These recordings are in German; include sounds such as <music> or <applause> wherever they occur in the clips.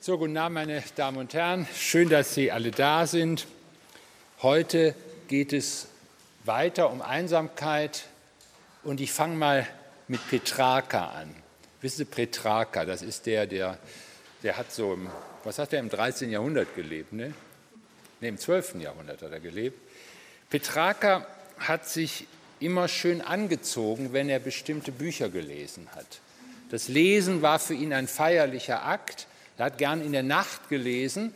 So, guten Abend, meine Damen und Herren. Schön, dass Sie alle da sind. Heute geht es weiter um Einsamkeit und ich fange mal mit Petrarca an. Wissen Sie, Petrarca, das ist der, der, der hat so, im, was hat er im 13. Jahrhundert gelebt? Ne? ne, im 12. Jahrhundert hat er gelebt. Petrarca hat sich immer schön angezogen, wenn er bestimmte Bücher gelesen hat. Das Lesen war für ihn ein feierlicher Akt. Er hat gern in der Nacht gelesen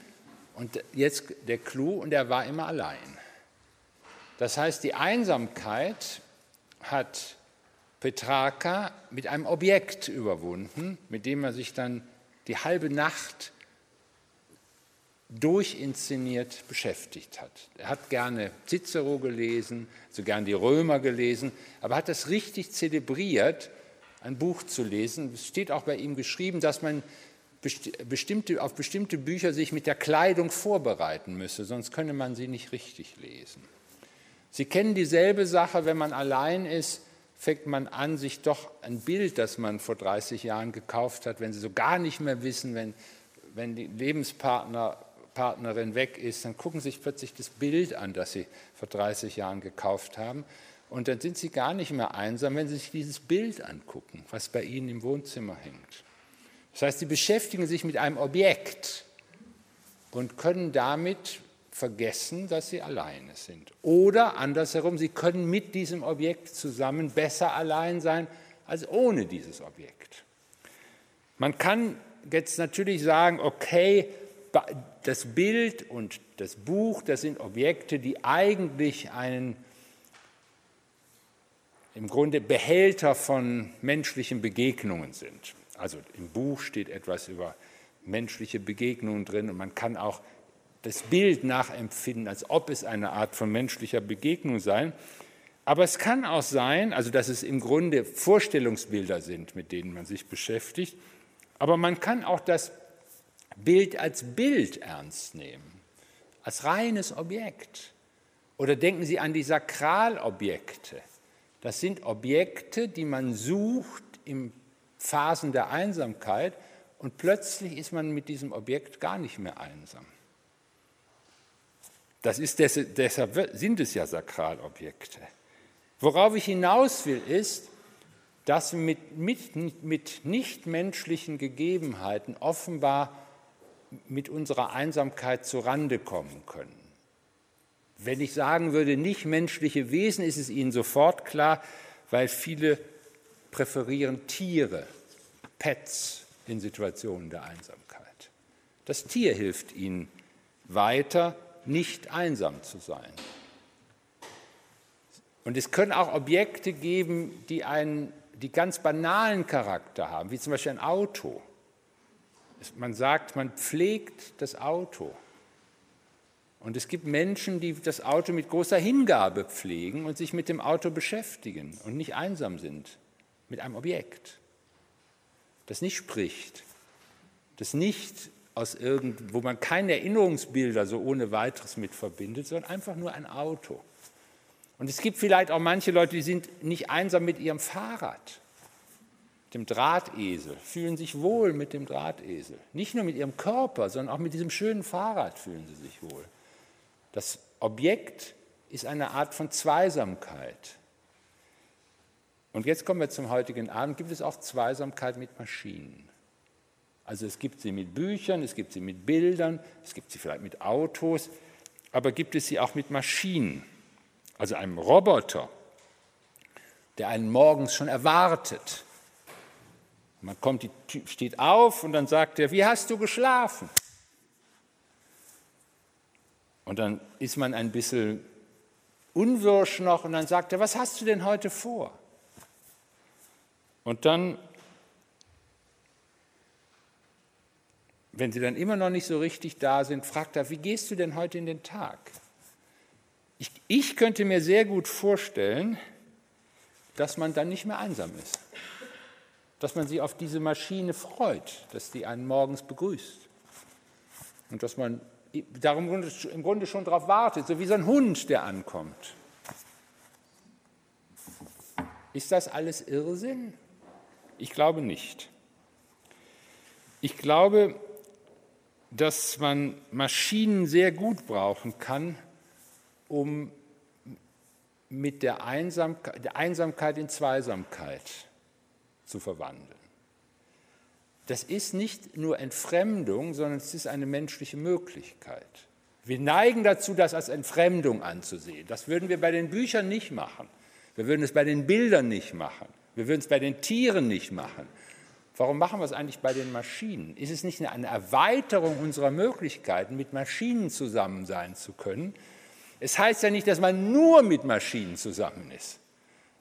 und jetzt der Clou, und er war immer allein. Das heißt, die Einsamkeit hat Petrarca mit einem Objekt überwunden, mit dem er sich dann die halbe Nacht durchinszeniert beschäftigt hat. Er hat gerne Cicero gelesen, so gern die Römer gelesen, aber hat das richtig zelebriert, ein Buch zu lesen. Es steht auch bei ihm geschrieben, dass man bestimmte, auf bestimmte Bücher sich mit der Kleidung vorbereiten müsse, sonst könne man sie nicht richtig lesen. Sie kennen dieselbe Sache, wenn man allein ist, fängt man an, sich doch ein Bild, das man vor 30 Jahren gekauft hat, wenn Sie so gar nicht mehr wissen, wenn, wenn die Lebenspartner Partnerin weg ist, dann gucken Sie sich plötzlich das Bild an, das Sie vor 30 Jahren gekauft haben. Und dann sind Sie gar nicht mehr einsam, wenn Sie sich dieses Bild angucken, was bei Ihnen im Wohnzimmer hängt. Das heißt, Sie beschäftigen sich mit einem Objekt und können damit vergessen, dass Sie alleine sind. Oder andersherum, Sie können mit diesem Objekt zusammen besser allein sein als ohne dieses Objekt. Man kann jetzt natürlich sagen, okay, das Bild und das Buch, das sind Objekte, die eigentlich einen im Grunde Behälter von menschlichen Begegnungen sind. Also im Buch steht etwas über menschliche Begegnungen drin und man kann auch das Bild nachempfinden, als ob es eine Art von menschlicher Begegnung sei. Aber es kann auch sein, also dass es im Grunde Vorstellungsbilder sind, mit denen man sich beschäftigt, aber man kann auch das Bild als Bild ernst nehmen, als reines Objekt. Oder denken Sie an die Sakralobjekte. Das sind Objekte, die man sucht in Phasen der Einsamkeit und plötzlich ist man mit diesem Objekt gar nicht mehr einsam. Das ist deshalb sind es ja Sakralobjekte. Worauf ich hinaus will, ist, dass wir mit, mit, mit nichtmenschlichen Gegebenheiten offenbar mit unserer Einsamkeit zu Rande kommen können. Wenn ich sagen würde, nicht menschliche Wesen, ist es Ihnen sofort klar, weil viele präferieren Tiere, Pets in Situationen der Einsamkeit. Das Tier hilft ihnen weiter, nicht einsam zu sein. Und es können auch Objekte geben, die einen die ganz banalen Charakter haben, wie zum Beispiel ein Auto. Man sagt, man pflegt das Auto. Und es gibt Menschen, die das Auto mit großer Hingabe pflegen und sich mit dem Auto beschäftigen und nicht einsam sind mit einem Objekt, das nicht spricht, das nicht aus irgend, wo man keine Erinnerungsbilder so ohne weiteres mit verbindet, sondern einfach nur ein Auto. Und es gibt vielleicht auch manche Leute, die sind nicht einsam mit ihrem Fahrrad dem Drahtesel, fühlen sich wohl mit dem Drahtesel. Nicht nur mit ihrem Körper, sondern auch mit diesem schönen Fahrrad fühlen sie sich wohl. Das Objekt ist eine Art von Zweisamkeit. Und jetzt kommen wir zum heutigen Abend. Gibt es auch Zweisamkeit mit Maschinen? Also es gibt sie mit Büchern, es gibt sie mit Bildern, es gibt sie vielleicht mit Autos, aber gibt es sie auch mit Maschinen? Also einem Roboter, der einen morgens schon erwartet, man kommt, steht auf und dann sagt er, wie hast du geschlafen? Und dann ist man ein bisschen unwirsch noch und dann sagt er, was hast du denn heute vor? Und dann, wenn sie dann immer noch nicht so richtig da sind, fragt er, wie gehst du denn heute in den Tag? Ich, ich könnte mir sehr gut vorstellen, dass man dann nicht mehr einsam ist dass man sich auf diese Maschine freut, dass die einen morgens begrüßt. Und dass man darum im Grunde schon darauf wartet, so wie so ein Hund, der ankommt. Ist das alles Irrsinn? Ich glaube nicht. Ich glaube, dass man Maschinen sehr gut brauchen kann, um mit der Einsamkeit, der Einsamkeit in Zweisamkeit zu verwandeln. Das ist nicht nur Entfremdung, sondern es ist eine menschliche Möglichkeit. Wir neigen dazu, das als Entfremdung anzusehen. Das würden wir bei den Büchern nicht machen. Wir würden es bei den Bildern nicht machen. Wir würden es bei den Tieren nicht machen. Warum machen wir es eigentlich bei den Maschinen? Ist es nicht eine Erweiterung unserer Möglichkeiten, mit Maschinen zusammen sein zu können? Es heißt ja nicht, dass man nur mit Maschinen zusammen ist.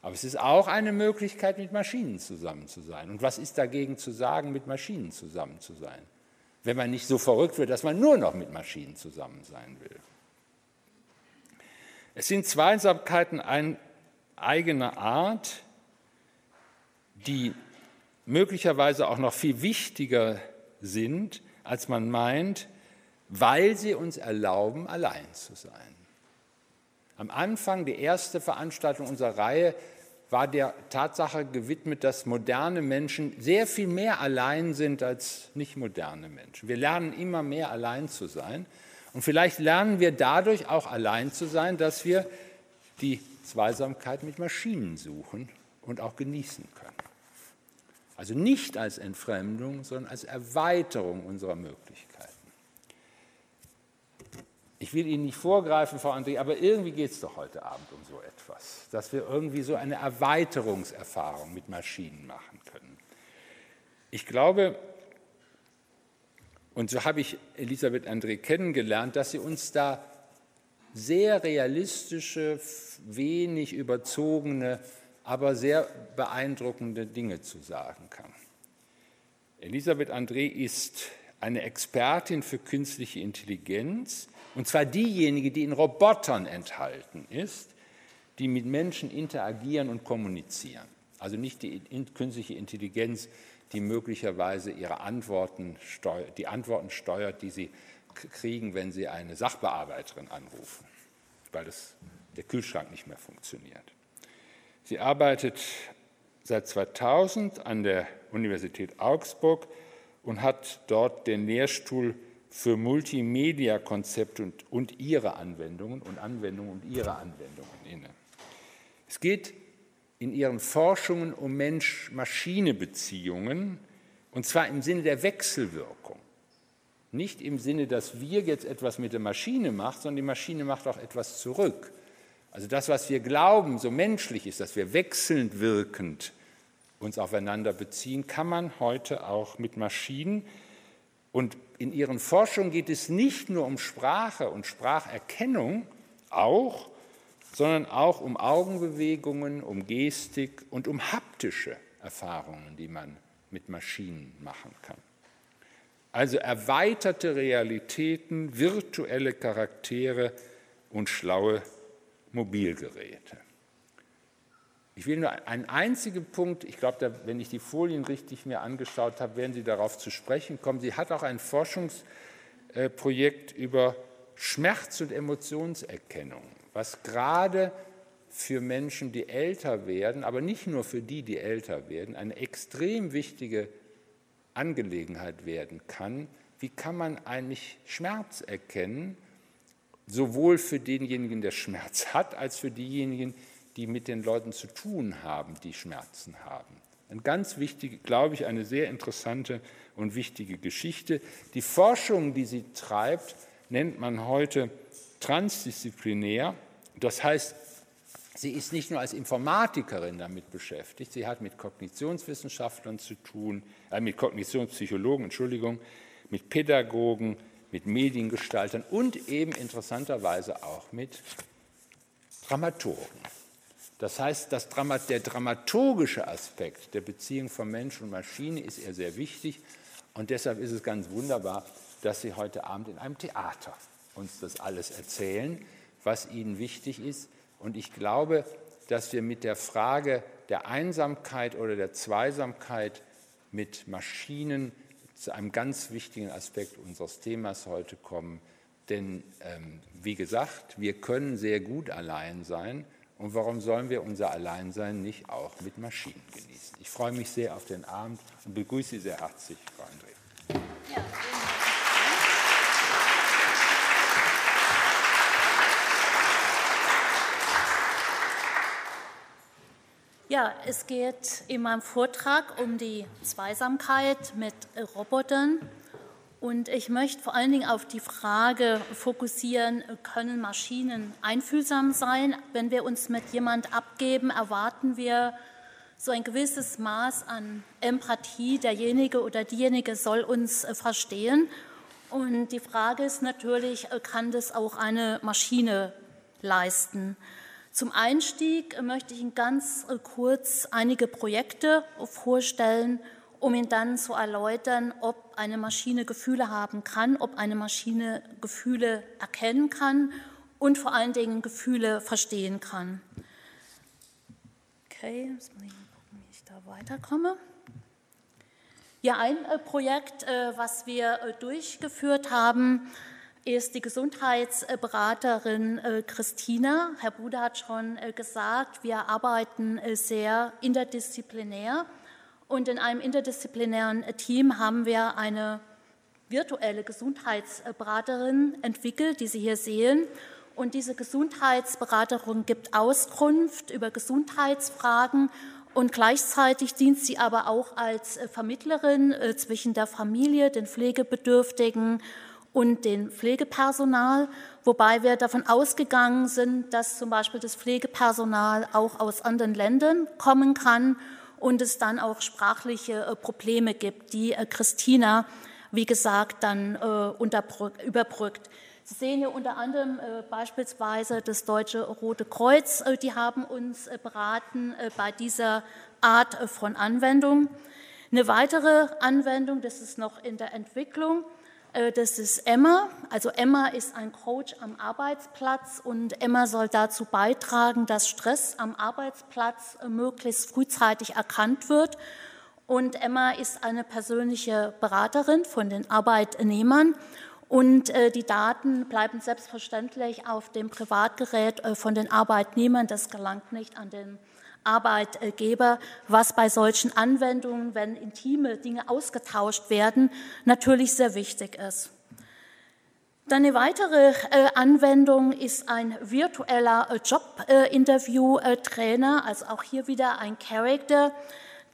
Aber es ist auch eine Möglichkeit, mit Maschinen zusammen zu sein. Und was ist dagegen zu sagen, mit Maschinen zusammen zu sein? Wenn man nicht so verrückt wird, dass man nur noch mit Maschinen zusammen sein will. Es sind Zweisamkeiten eine eigene Art, die möglicherweise auch noch viel wichtiger sind, als man meint, weil sie uns erlauben, allein zu sein. Am Anfang, die erste Veranstaltung unserer Reihe, war der Tatsache gewidmet, dass moderne Menschen sehr viel mehr allein sind als nicht moderne Menschen. Wir lernen immer mehr allein zu sein. Und vielleicht lernen wir dadurch auch allein zu sein, dass wir die Zweisamkeit mit Maschinen suchen und auch genießen können. Also nicht als Entfremdung, sondern als Erweiterung unserer Möglichkeiten. Ich will Ihnen nicht vorgreifen, Frau André, aber irgendwie geht es doch heute Abend um so etwas, dass wir irgendwie so eine Erweiterungserfahrung mit Maschinen machen können. Ich glaube, und so habe ich Elisabeth André kennengelernt, dass sie uns da sehr realistische, wenig überzogene aber sehr beeindruckende Dinge zu sagen kann. Elisabeth André ist eine Expertin für künstliche Intelligenz, und zwar diejenige, die in Robotern enthalten ist, die mit Menschen interagieren und kommunizieren. Also nicht die künstliche Intelligenz, die möglicherweise ihre Antworten die Antworten steuert, die sie kriegen, wenn sie eine Sachbearbeiterin anrufen, weil das, der Kühlschrank nicht mehr funktioniert. Sie arbeitet seit 2000 an der Universität Augsburg und hat dort den Lehrstuhl für Multimedia-Konzepte und, und, ihre Anwendungen und Anwendungen und ihre Anwendungen inne. Es geht in ihren Forschungen um Mensch-Maschine-Beziehungen und zwar im Sinne der Wechselwirkung. Nicht im Sinne, dass wir jetzt etwas mit der Maschine machen, sondern die Maschine macht auch etwas zurück. Also das, was wir glauben, so menschlich ist, dass wir wechselnd wirkend uns aufeinander beziehen, kann man heute auch mit Maschinen. Und in ihren Forschungen geht es nicht nur um Sprache und Spracherkennung, auch, sondern auch um Augenbewegungen, um Gestik und um haptische Erfahrungen, die man mit Maschinen machen kann. Also erweiterte Realitäten, virtuelle Charaktere und schlaue Mobilgeräte. Ich will nur einen einzigen Punkt, ich glaube, wenn ich die Folien richtig mir angeschaut habe, werden Sie darauf zu sprechen kommen. Sie hat auch ein Forschungsprojekt über Schmerz- und Emotionserkennung, was gerade für Menschen, die älter werden, aber nicht nur für die, die älter werden, eine extrem wichtige Angelegenheit werden kann. Wie kann man eigentlich Schmerz erkennen sowohl für denjenigen, der Schmerz hat, als für diejenigen, die mit den Leuten zu tun haben, die Schmerzen haben. Eine ganz wichtige, glaube ich, eine sehr interessante und wichtige Geschichte. Die Forschung, die sie treibt, nennt man heute transdisziplinär. Das heißt, sie ist nicht nur als Informatikerin damit beschäftigt, sie hat mit Kognitionswissenschaftlern zu tun, äh, mit Kognitionspsychologen, Entschuldigung, mit Pädagogen, mit Mediengestaltern und eben interessanterweise auch mit Dramaturgen. Das heißt, das Dramat, der dramaturgische Aspekt der Beziehung von Mensch und Maschine ist ihr sehr wichtig und deshalb ist es ganz wunderbar, dass Sie heute Abend in einem Theater uns das alles erzählen, was Ihnen wichtig ist. Und ich glaube, dass wir mit der Frage der Einsamkeit oder der Zweisamkeit mit Maschinen zu einem ganz wichtigen Aspekt unseres Themas heute kommen. Denn, ähm, wie gesagt, wir können sehr gut allein sein. Und warum sollen wir unser Alleinsein nicht auch mit Maschinen genießen? Ich freue mich sehr auf den Abend und begrüße Sie sehr herzlich, Frau André. Ja, Ja, es geht in meinem Vortrag um die Zweisamkeit mit Robotern. Und ich möchte vor allen Dingen auf die Frage fokussieren, können Maschinen einfühlsam sein? Wenn wir uns mit jemand abgeben, erwarten wir so ein gewisses Maß an Empathie. Derjenige oder diejenige soll uns verstehen. Und die Frage ist natürlich, kann das auch eine Maschine leisten? Zum Einstieg möchte ich Ihnen ganz äh, kurz einige Projekte vorstellen, um Ihnen dann zu erläutern, ob eine Maschine Gefühle haben kann, ob eine Maschine Gefühle erkennen kann und vor allen Dingen Gefühle verstehen kann. Okay, jetzt muss ich gucken, wie ich da weiterkomme. Ja, ein äh, Projekt, äh, was wir durchgeführt haben, ist die Gesundheitsberaterin äh, Christina. Herr Bude hat schon äh, gesagt, wir arbeiten äh, sehr interdisziplinär und in einem interdisziplinären Team haben wir eine virtuelle Gesundheitsberaterin entwickelt, die Sie hier sehen. Und diese Gesundheitsberaterin gibt Auskunft über Gesundheitsfragen und gleichzeitig dient sie aber auch als Vermittlerin zwischen der Familie, den Pflegebedürftigen und den Pflegepersonal, wobei wir davon ausgegangen sind, dass zum Beispiel das Pflegepersonal auch aus anderen Ländern kommen kann und es dann auch sprachliche äh, Probleme gibt, die äh, Christina, wie gesagt, dann äh, überbrückt. Sie sehen hier unter anderem beispielsweise das Deutsche Rote Kreuz, die haben uns beraten bei dieser Art von Anwendung. Eine weitere Anwendung, das ist noch in der Entwicklung, das ist Emma. Also Emma ist ein Coach am Arbeitsplatz und Emma soll dazu beitragen, dass Stress am Arbeitsplatz äh, möglichst frühzeitig erkannt wird. Und Emma ist eine persönliche Beraterin von den Arbeitnehmern. Und äh, die Daten bleiben selbstverständlich auf dem Privatgerät von den Arbeitnehmern. Das gelangt nicht an den Arbeitgeber, was bei solchen Anwendungen, wenn intime Dinge ausgetauscht werden, natürlich sehr wichtig ist. Dann eine weitere äh, Anwendung ist ein virtueller äh, Jobinterview-Trainer, also auch hier wieder ein Character,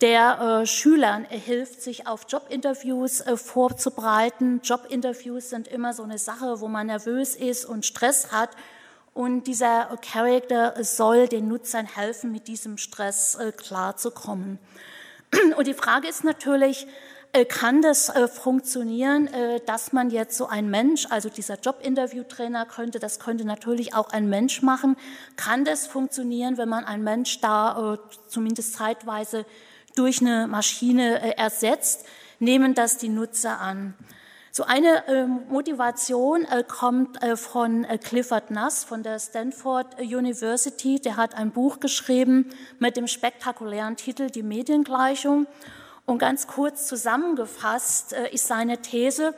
der äh, Schülern hilft, sich auf Jobinterviews vorzubereiten. Jobinterviews sind immer so eine Sache, wo man nervös ist und Stress hat und dieser Charakter soll den Nutzern helfen, mit diesem Stress äh, klarzukommen. <clears throat> Und die Frage ist natürlich, äh, kann das äh, funktionieren, dass man jetzt so ein Mensch, also dieser Jobinterview-Trainer könnte, das könnte natürlich auch ein Mensch machen. Kann das funktionieren, wenn man einen Mensch da zumindest zeitweise durch eine Maschine ersetzt? Nehmen das die Nutzer an? So eine äh, Motivation äh, kommt äh, von äh, Clifford Nass von der Stanford University. Der hat ein Buch geschrieben mit dem spektakulären Titel Die Mediengleichung. Und ganz kurz zusammengefasst äh, ist seine These,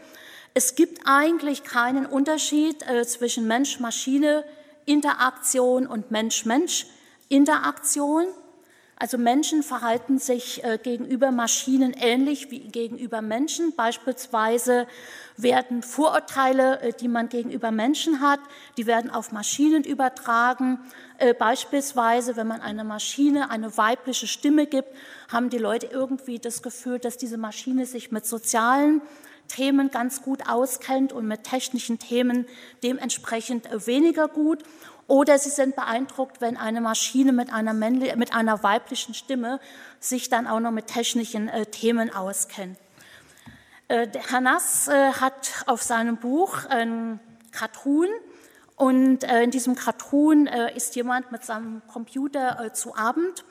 es gibt eigentlich keinen Unterschied äh, zwischen Mensch-Maschine-Interaktion und Mensch-Mensch-Interaktion. Also Menschen verhalten sich äh, gegenüber Maschinen ähnlich wie gegenüber Menschen. Beispielsweise werden Vorurteile, äh, die man gegenüber Menschen hat, die werden auf Maschinen übertragen. Äh, beispielsweise, wenn man einer Maschine eine weibliche Stimme gibt, haben die Leute irgendwie das Gefühl, dass diese Maschine sich mit sozialen Themen ganz gut auskennt und mit technischen Themen dementsprechend weniger gut. Oder sie sind beeindruckt, wenn eine Maschine mit einer, männlich, mit einer weiblichen Stimme sich dann auch noch mit technischen äh, Themen auskennt. Äh, Herr Nass äh, hat auf seinem Buch ein Cartoon und äh, in diesem Cartoon äh, ist jemand mit seinem Computer äh, zu Abend.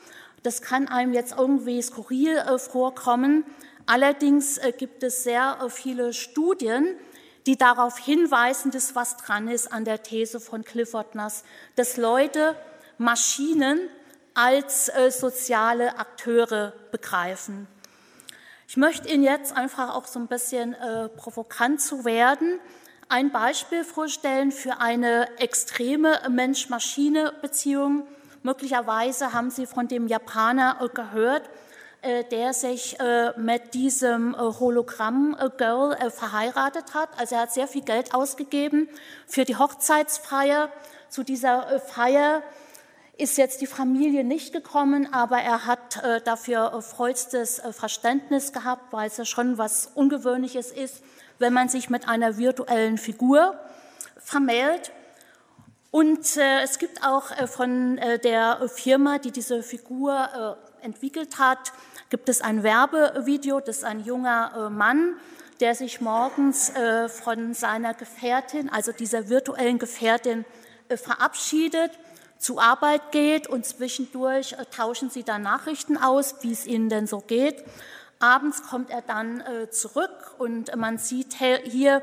Das kann einem jetzt irgendwie skurril vorkommen. Allerdings gibt es sehr viele Studien, die darauf hinweisen, dass was dran ist an der These von Clifford Nass, dass Leute Maschinen als äh, soziale Akteure begreifen. Ich möchte Ihnen jetzt einfach auch so ein bisschen äh, provokant zu werden, ein Beispiel vorstellen für eine extreme Mensch-Maschine-Beziehung. Möglicherweise haben Sie von dem Japaner gehört, der sich äh, mit diesem äh, Hologramm-Girl verheiratet hat. Also er hat sehr viel Geld ausgegeben für die Hochzeitsfeier. Zu dieser Feier ist jetzt die Familie nicht gekommen, aber er hat äh, dafür äh, vollstes äh, Verständnis gehabt, weil es ja schon was Ungewöhnliches ist, wenn man sich mit einer virtuellen Figur vermählt. Und äh, es gibt auch äh, von äh, der Firma, die diese Figur entwickelt hat, gibt es ein Werbevideo, das ist ein junger Mann, der sich morgens von seiner Gefährtin, also dieser virtuellen Gefährtin, verabschiedet zur Arbeit geht und zwischendurch äh, tauschen sie dann Nachrichten aus, wie es ihnen denn so geht. Abends kommt er dann äh, zurück und man sieht hier,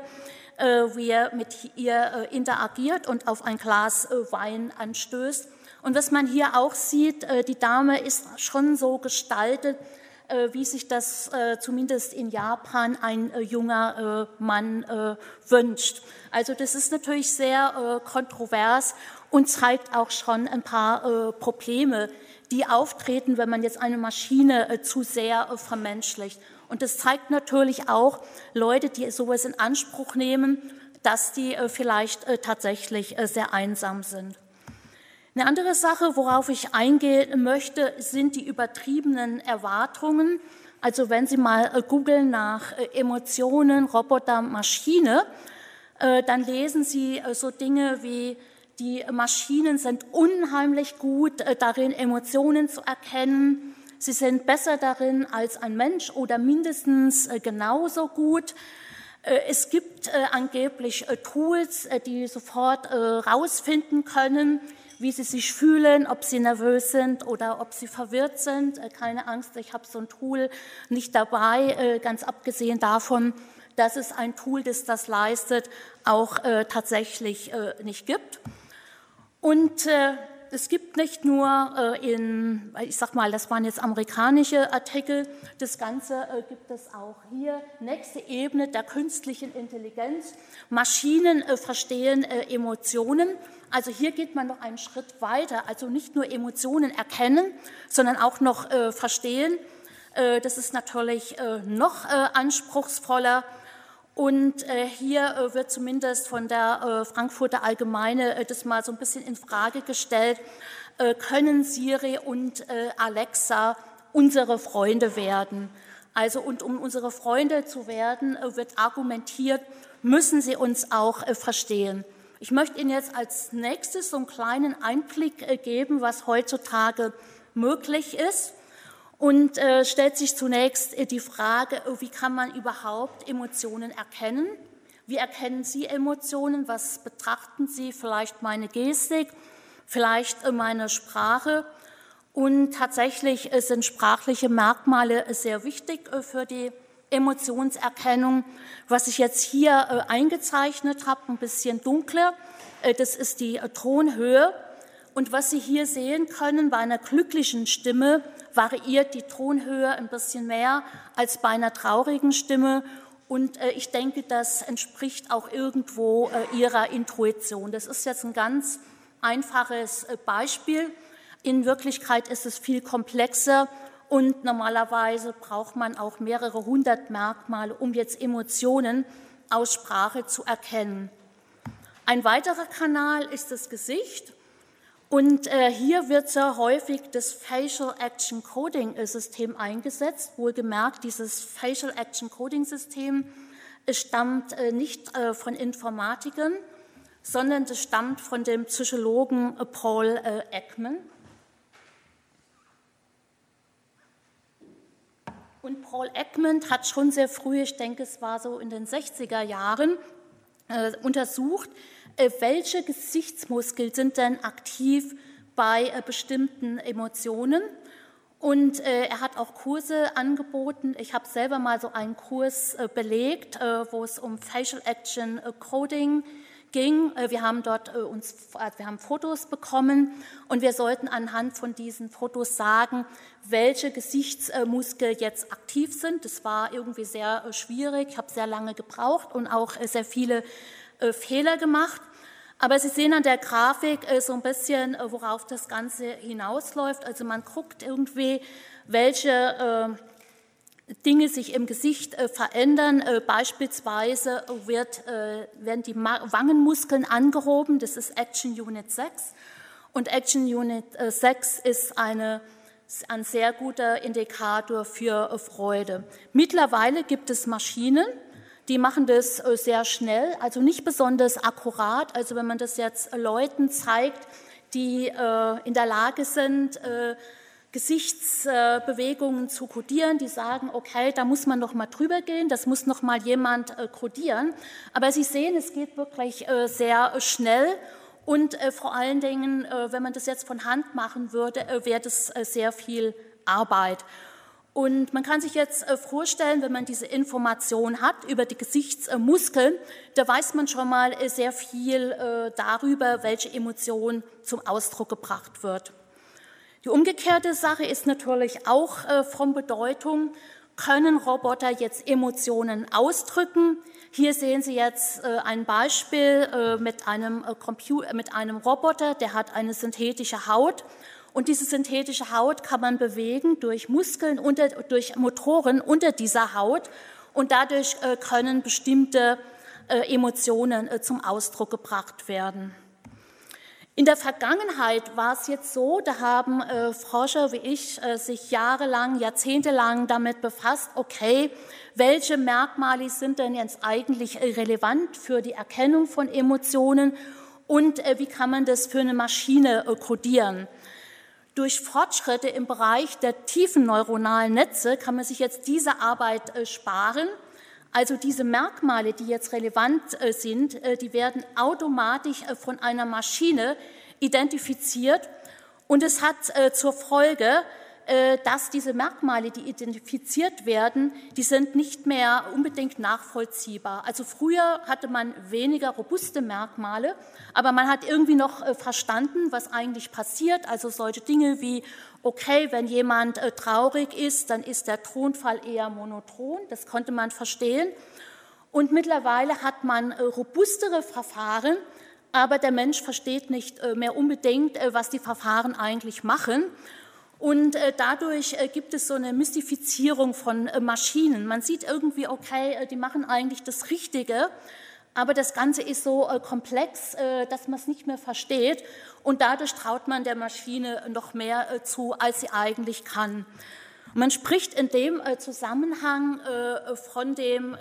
äh, wie er mit ihr interagiert und auf ein Glas Wein anstößt. Und was man hier auch sieht, die Dame ist schon so gestaltet, wie sich das zumindest in Japan ein junger Mann wünscht. Also das ist natürlich sehr kontrovers und zeigt auch schon ein paar äh, Probleme, die auftreten, wenn man jetzt eine Maschine äh, zu sehr äh, vermenschlicht. Und das zeigt natürlich auch Leute, die sowas in Anspruch nehmen, dass die äh, vielleicht äh, tatsächlich äh, sehr einsam sind. Eine andere Sache, worauf ich eingehen möchte, sind die übertriebenen Erwartungen. Also wenn Sie mal googeln nach Emotionen, Roboter, Maschine, dann lesen Sie so Dinge wie die Maschinen sind unheimlich gut äh, darin, Emotionen zu erkennen. Sie sind besser darin als ein Mensch oder mindestens äh, genauso gut. Äh, es gibt angeblich Tools, die sofort rausfinden können, wie sie sich fühlen, ob sie nervös sind oder ob sie verwirrt sind. Keine Angst, ich habe so ein Tool nicht dabei, ganz abgesehen davon, dass es ein Tool, das das leistet, auch tatsächlich nicht gibt. Und äh, es gibt nicht nur äh, in, ich sag mal, das waren jetzt amerikanische Artikel, das Ganze äh, gibt es auch hier. Nächste Ebene der künstlichen Intelligenz. Maschinen äh, verstehen Emotionen. Also hier geht man noch einen Schritt weiter. Also nicht nur Emotionen erkennen, sondern auch noch verstehen. das ist natürlich noch anspruchsvoller. Und äh, hier äh, wird zumindest von der äh, Frankfurter Allgemeine äh, das mal so ein bisschen in Frage gestellt. Äh, können Siri und äh, Alexa unsere Freunde werden? Also, und um unsere Freunde zu werden, wird argumentiert, müssen sie uns auch verstehen. Ich möchte Ihnen jetzt als nächstes so einen kleinen Einblick geben, was heutzutage möglich ist und äh, stellt sich zunächst äh, die Frage, äh, wie kann man überhaupt Emotionen erkennen? Wie erkennen Sie Emotionen? Was betrachten Sie? Vielleicht meine Gestik, vielleicht äh, meine Sprache. Und tatsächlich sind sprachliche Merkmale sehr wichtig für die Emotionserkennung. Was ich jetzt hier eingezeichnet habe, ein bisschen dunkler, das ist die Tonhöhe. Und was Sie hier sehen können bei einer glücklichen Stimme, variiert die Tonhöhe ein bisschen mehr als bei einer traurigen Stimme. Und äh, ich denke, das entspricht auch irgendwo äh, Ihrer Intuition. Das ist jetzt ein ganz einfaches äh, Beispiel. In Wirklichkeit ist es viel komplexer und normalerweise braucht man auch mehrere hundert Merkmale, um jetzt Emotionen aus Sprache zu erkennen. Ein weiterer Kanal ist das Gesicht. Und äh, hier wird sehr häufig das Facial Action Coding System eingesetzt. Wohlgemerkt, dieses Facial Action Coding System stammt äh, nicht äh, von Informatikern, sondern es stammt von dem Psychologen äh, Paul äh, Ekman. Und Paul Ekman hat schon sehr früh, ich denke, es war so in den 60er Jahren, äh, untersucht, äh, welche Gesichtsmuskeln sind denn aktiv bei äh, bestimmten Emotionen. Und äh, er hat auch Kurse angeboten. Ich habe selber mal so einen Kurs belegt, wo es um Facial Action Coding ging. Wir haben dort uns, wir haben Fotos bekommen und wir sollten anhand von diesen Fotos sagen, welche Gesichtsmuskeln jetzt aktiv sind. Das war irgendwie sehr schwierig. Ich habe sehr lange gebraucht und auch sehr viele Fehler gemacht. Aber Sie sehen an der Grafik äh, so ein bisschen, äh, worauf das Ganze hinausläuft. Also man guckt irgendwie, welche äh, Dinge sich im Gesicht verändern. Beispielsweise wird, werden die Wangenmuskeln angehoben, das ist Action Unit 6. und Action Unit 6 ist eine, ein sehr guter Indikator für Freude. Mittlerweile gibt es Maschinen, die machen das sehr schnell, also nicht besonders akkurat. Also wenn man das jetzt Leuten zeigt, die in der Lage sind, Gesichtsbewegungen zu kodieren, die sagen, okay, da muss man noch mal drüber gehen, das muss noch mal jemand äh, kodieren. Aber Sie sehen, es geht wirklich äh, sehr schnell und äh, vor allen Dingen, wenn man das jetzt von Hand machen würde, wäre das sehr viel Arbeit. Und man kann sich jetzt vorstellen, wenn man diese Information hat über die Gesichtsmuskeln, da weiß man schon mal sehr viel darüber, welche Emotion zum Ausdruck gebracht wird. Die umgekehrte Sache ist natürlich auch äh, von Bedeutung. Können Roboter jetzt Emotionen ausdrücken? Hier sehen Sie jetzt äh, ein Beispiel äh, mit einem, Computer, mit einem Roboter, der hat eine synthetische Haut. Und diese synthetische Haut kann man bewegen durch Muskeln, unter, durch Motoren unter dieser Haut. Und dadurch können bestimmte Emotionen zum Ausdruck gebracht werden. In der Vergangenheit war es jetzt so, da haben äh, Forscher wie ich äh, sich jahrelang, jahrzehntelang damit befasst, okay, welche Merkmale sind denn jetzt eigentlich relevant für die Erkennung von Emotionen und äh, wie kann man das für eine Maschine äh, codieren. Durch Fortschritte im Bereich der tiefen neuronalen Netze kann man sich jetzt diese Arbeit äh, sparen. Also diese Merkmale, die jetzt relevant äh, sind, äh, die werden automatisch von einer Maschine identifiziert und es hat zur Folge, dass diese Merkmale, die identifiziert werden, die sind nicht mehr unbedingt nachvollziehbar. Also früher hatte man weniger robuste Merkmale, aber man hat irgendwie noch verstanden, was eigentlich passiert. Also solche Dinge wie okay, wenn jemand äh, traurig ist, dann ist der Tonfall eher monoton, das konnte man verstehen. Und mittlerweile hat man äh, robustere Verfahren, aber der Mensch versteht nicht äh, mehr unbedingt, was die Verfahren eigentlich machen. Und dadurch gibt es so eine Mystifizierung von Maschinen. Man sieht irgendwie, okay, die machen eigentlich das Richtige, aber das Ganze ist so komplex, dass man es nicht mehr versteht und dadurch traut man der Maschine noch mehr äh, zu, als sie eigentlich kann. Man spricht in dem äh, Zusammenhang äh, von dem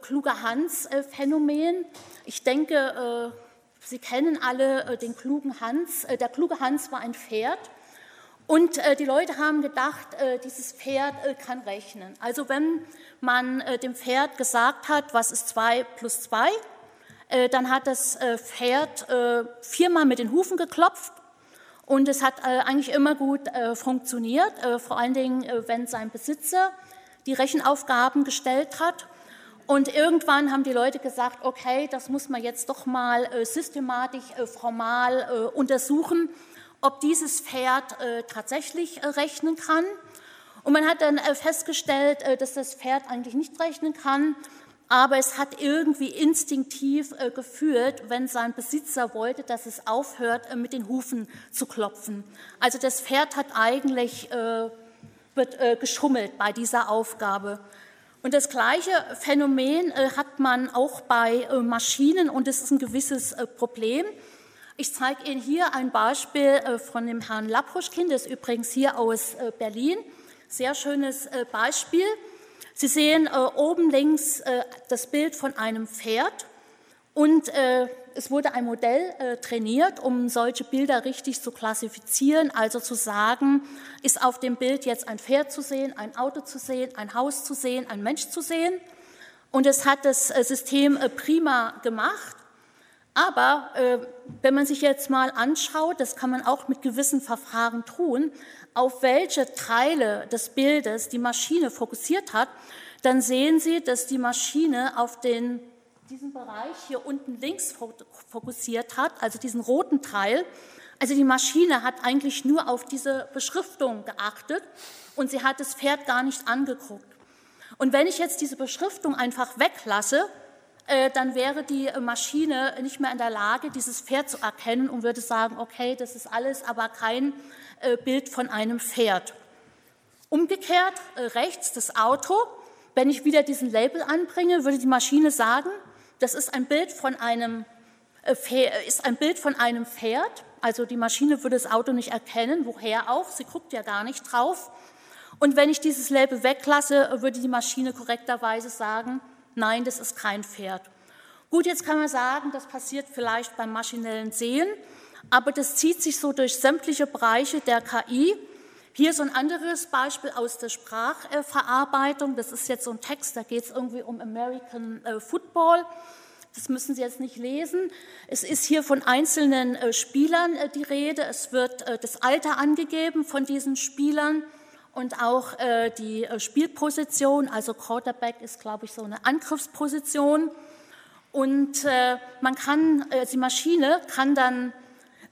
kluge Hans-Phänomen. Ich denke, Sie kennen alle den klugen Hans. Der kluge Hans war ein Pferd. Und die Leute haben gedacht, dieses Pferd kann rechnen. Also wenn man dem Pferd gesagt hat, was ist 2 plus 2, äh, dann hat das äh, Pferd äh, viermal mit den Hufen geklopft und es hat eigentlich immer gut funktioniert, vor allen Dingen, wenn sein Besitzer die Rechenaufgaben gestellt hat. Und irgendwann haben die Leute gesagt, okay, das muss man jetzt doch mal systematisch, formal untersuchen, ob dieses Pferd tatsächlich rechnen kann. Und man hat dann festgestellt, dass das Pferd eigentlich nicht rechnen kann aber es hat irgendwie instinktiv äh, gefühlt, wenn sein Besitzer wollte, dass es aufhört, äh, mit den Hufen zu klopfen. Also das Pferd hat eigentlich äh, wird, äh, geschummelt bei dieser Aufgabe. Und das gleiche Phänomen äh, hat man auch bei äh, Maschinen und es ist ein gewisses Problem. Ich zeige Ihnen hier ein Beispiel von dem Herrn Lapruschkin, der ist übrigens hier aus Berlin. Sehr schönes Beispiel. Sie sehen äh, oben links äh, das Bild von einem Pferd und äh, es wurde ein Modell äh, trainiert, um solche Bilder richtig zu klassifizieren, also zu sagen, ist auf dem Bild jetzt ein Pferd zu sehen, ein Auto zu sehen, ein Haus zu sehen, ein Mensch zu sehen. Und es hat das äh, System äh, prima gemacht. Aber wenn man sich jetzt mal anschaut, das kann man auch mit gewissen Verfahren tun, auf welche Teile des Bildes die Maschine fokussiert hat, dann sehen Sie, dass die Maschine auf den, diesen Bereich hier unten links fokussiert hat, also diesen roten Teil. Also die Maschine hat eigentlich nur auf diese Beschriftung geachtet und sie hat das Pferd gar nicht angeguckt. Und wenn ich jetzt diese Beschriftung einfach weglasse, äh, dann wäre die Maschine nicht mehr in der Lage, dieses Pferd zu erkennen und würde sagen, okay, das ist alles aber kein äh, Bild von einem Pferd. Umgekehrt äh, rechts das Auto. Wenn ich wieder diesen Label anbringe, würde die Maschine sagen, das ist ein Bild von einem, ist ein Bild von einem Pferd Also die Maschine würde das Auto nicht erkennen, woher auch, sie guckt ja gar nicht drauf. Und wenn ich dieses Label weglasse, würde die Maschine korrekterweise sagen, nein, das ist kein Pferd. Gut, jetzt kann man sagen, das passiert vielleicht beim maschinellen Sehen, aber das zieht sich so durch sämtliche Bereiche der KI. Hier so ein anderes Beispiel aus der Sprachverarbeitung. Das ist jetzt so ein Text, da geht es irgendwie um American äh, Football. Das müssen Sie jetzt nicht lesen. Es ist hier von einzelnen äh, Spielern äh, die Rede. Es wird das Alter angegeben von diesen Spielern und auch die Spielposition. Also Quarterback ist, glaube ich, so eine Angriffsposition. Und äh, man kann, äh, die Maschine kann dann,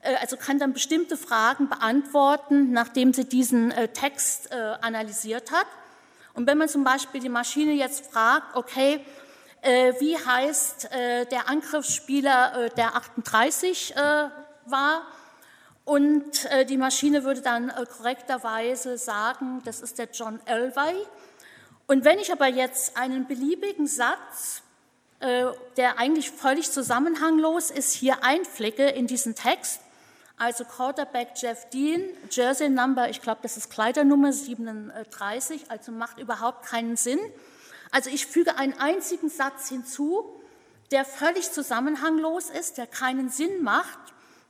äh, also kann dann bestimmte Fragen beantworten, nachdem sie diesen äh, Text äh, analysiert hat. Und wenn man zum Beispiel die Maschine jetzt fragt, okay, äh, wie heißt äh, der Angriffsspieler, äh, der 38 äh, war, und äh, die Maschine würde dann äh, korrekterweise sagen, das ist der John Elway. Und wenn ich aber jetzt einen beliebigen Satz äh, der eigentlich völlig zusammenhanglos ist, hier einflicke in diesen Text. Also Quarterback Jeff Dean, Jersey Number, ich glaube, das ist Kleidernummer 37, also macht überhaupt keinen Sinn. Also ich füge einen einzigen Satz hinzu, der völlig zusammenhanglos ist, der keinen Sinn macht,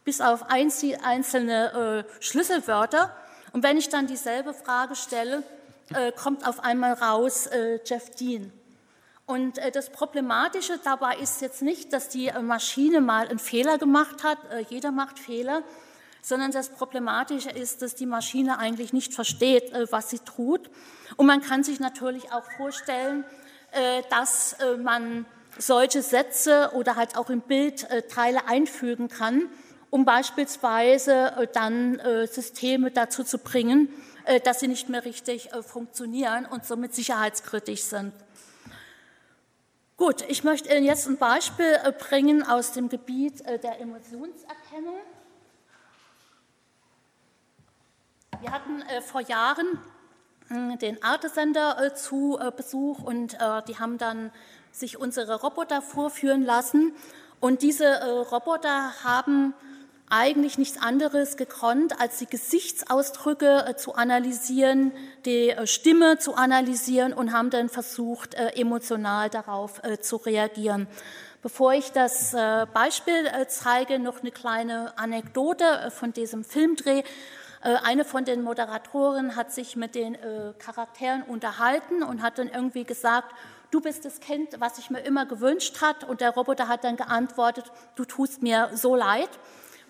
bis auf einzelne äh, Schlüsselwörter. Und wenn ich dann dieselbe Frage stelle, äh, kommt auf einmal raus äh, Jeff Dean. Und das Problematische dabei ist jetzt nicht, dass die Maschine mal einen Fehler gemacht hat, jeder macht Fehler, sondern das Problematische ist, dass die Maschine eigentlich nicht versteht, was sie tut. Und man kann sich natürlich auch vorstellen, dass man solche Sätze oder halt auch im Bild Teile einfügen kann, um beispielsweise dann Systeme dazu zu bringen, dass sie nicht mehr richtig funktionieren und somit sicherheitskritisch sind. Gut, ich möchte Ihnen jetzt ein Beispiel äh, bringen aus dem Gebiet äh, der Emotionserkennung. Wir hatten äh, vor Jahren hm, den Arte-Sender zu Besuch und die haben dann sich unsere Roboter vorführen lassen. Und diese Roboter haben eigentlich nichts anderes gekonnt, als die Gesichtsausdrücke äh, zu analysieren, die äh, Stimme zu analysieren und haben dann versucht, äh, emotional darauf zu reagieren. Bevor ich das Beispiel zeige, noch eine kleine Anekdote von diesem Filmdreh. Eine von den Moderatoren hat sich mit den Charakteren unterhalten und hat dann irgendwie gesagt, du bist das Kind, was ich mir immer gewünscht hat. Und der Roboter hat dann geantwortet, du tust mir so leid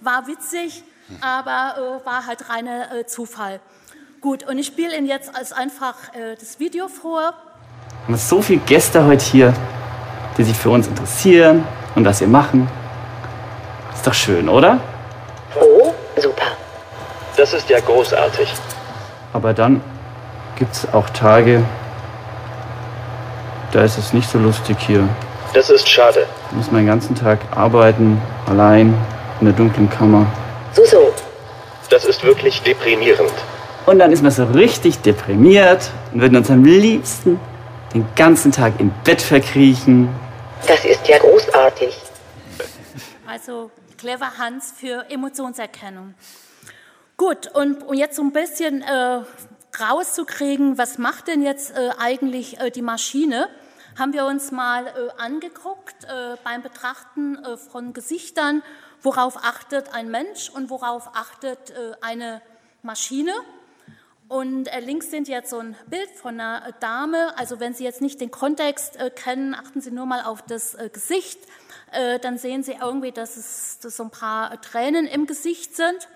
war witzig, aber äh, war halt reiner äh, Zufall. Gut, und ich spiele Ihnen jetzt als einfach äh, das Video vor. Wir haben so viele Gäste heute hier, die sich für uns interessieren und was wir machen. Ist doch schön, oder? Oh, super. Das ist ja großartig. Aber dann gibt es auch Tage, da ist es nicht so lustig hier. Das ist schade. Ich muss meinen ganzen Tag arbeiten, allein, in der dunklen Kammer. So, so. Das ist wirklich deprimierend. Und dann ist man so richtig deprimiert und würden uns am liebsten den ganzen Tag im Bett verkriechen. Das ist ja großartig. Also clever Hans für Emotionserkennung. Gut, und, und jetzt so ein bisschen äh, rauszukriegen, was macht denn jetzt äh, eigentlich äh, die Maschine, haben wir uns mal äh, angeguckt äh, beim Betrachten äh, von Gesichtern worauf achtet ein Mensch und worauf achtet äh, eine Maschine. Und äh, links sind jetzt so ein Bild von einer Dame. Also wenn Sie jetzt nicht den Kontext äh, kennen, achten Sie nur mal auf das Gesicht. Dann sehen Sie irgendwie, dass es dass so ein paar Tränen im Gesicht sind.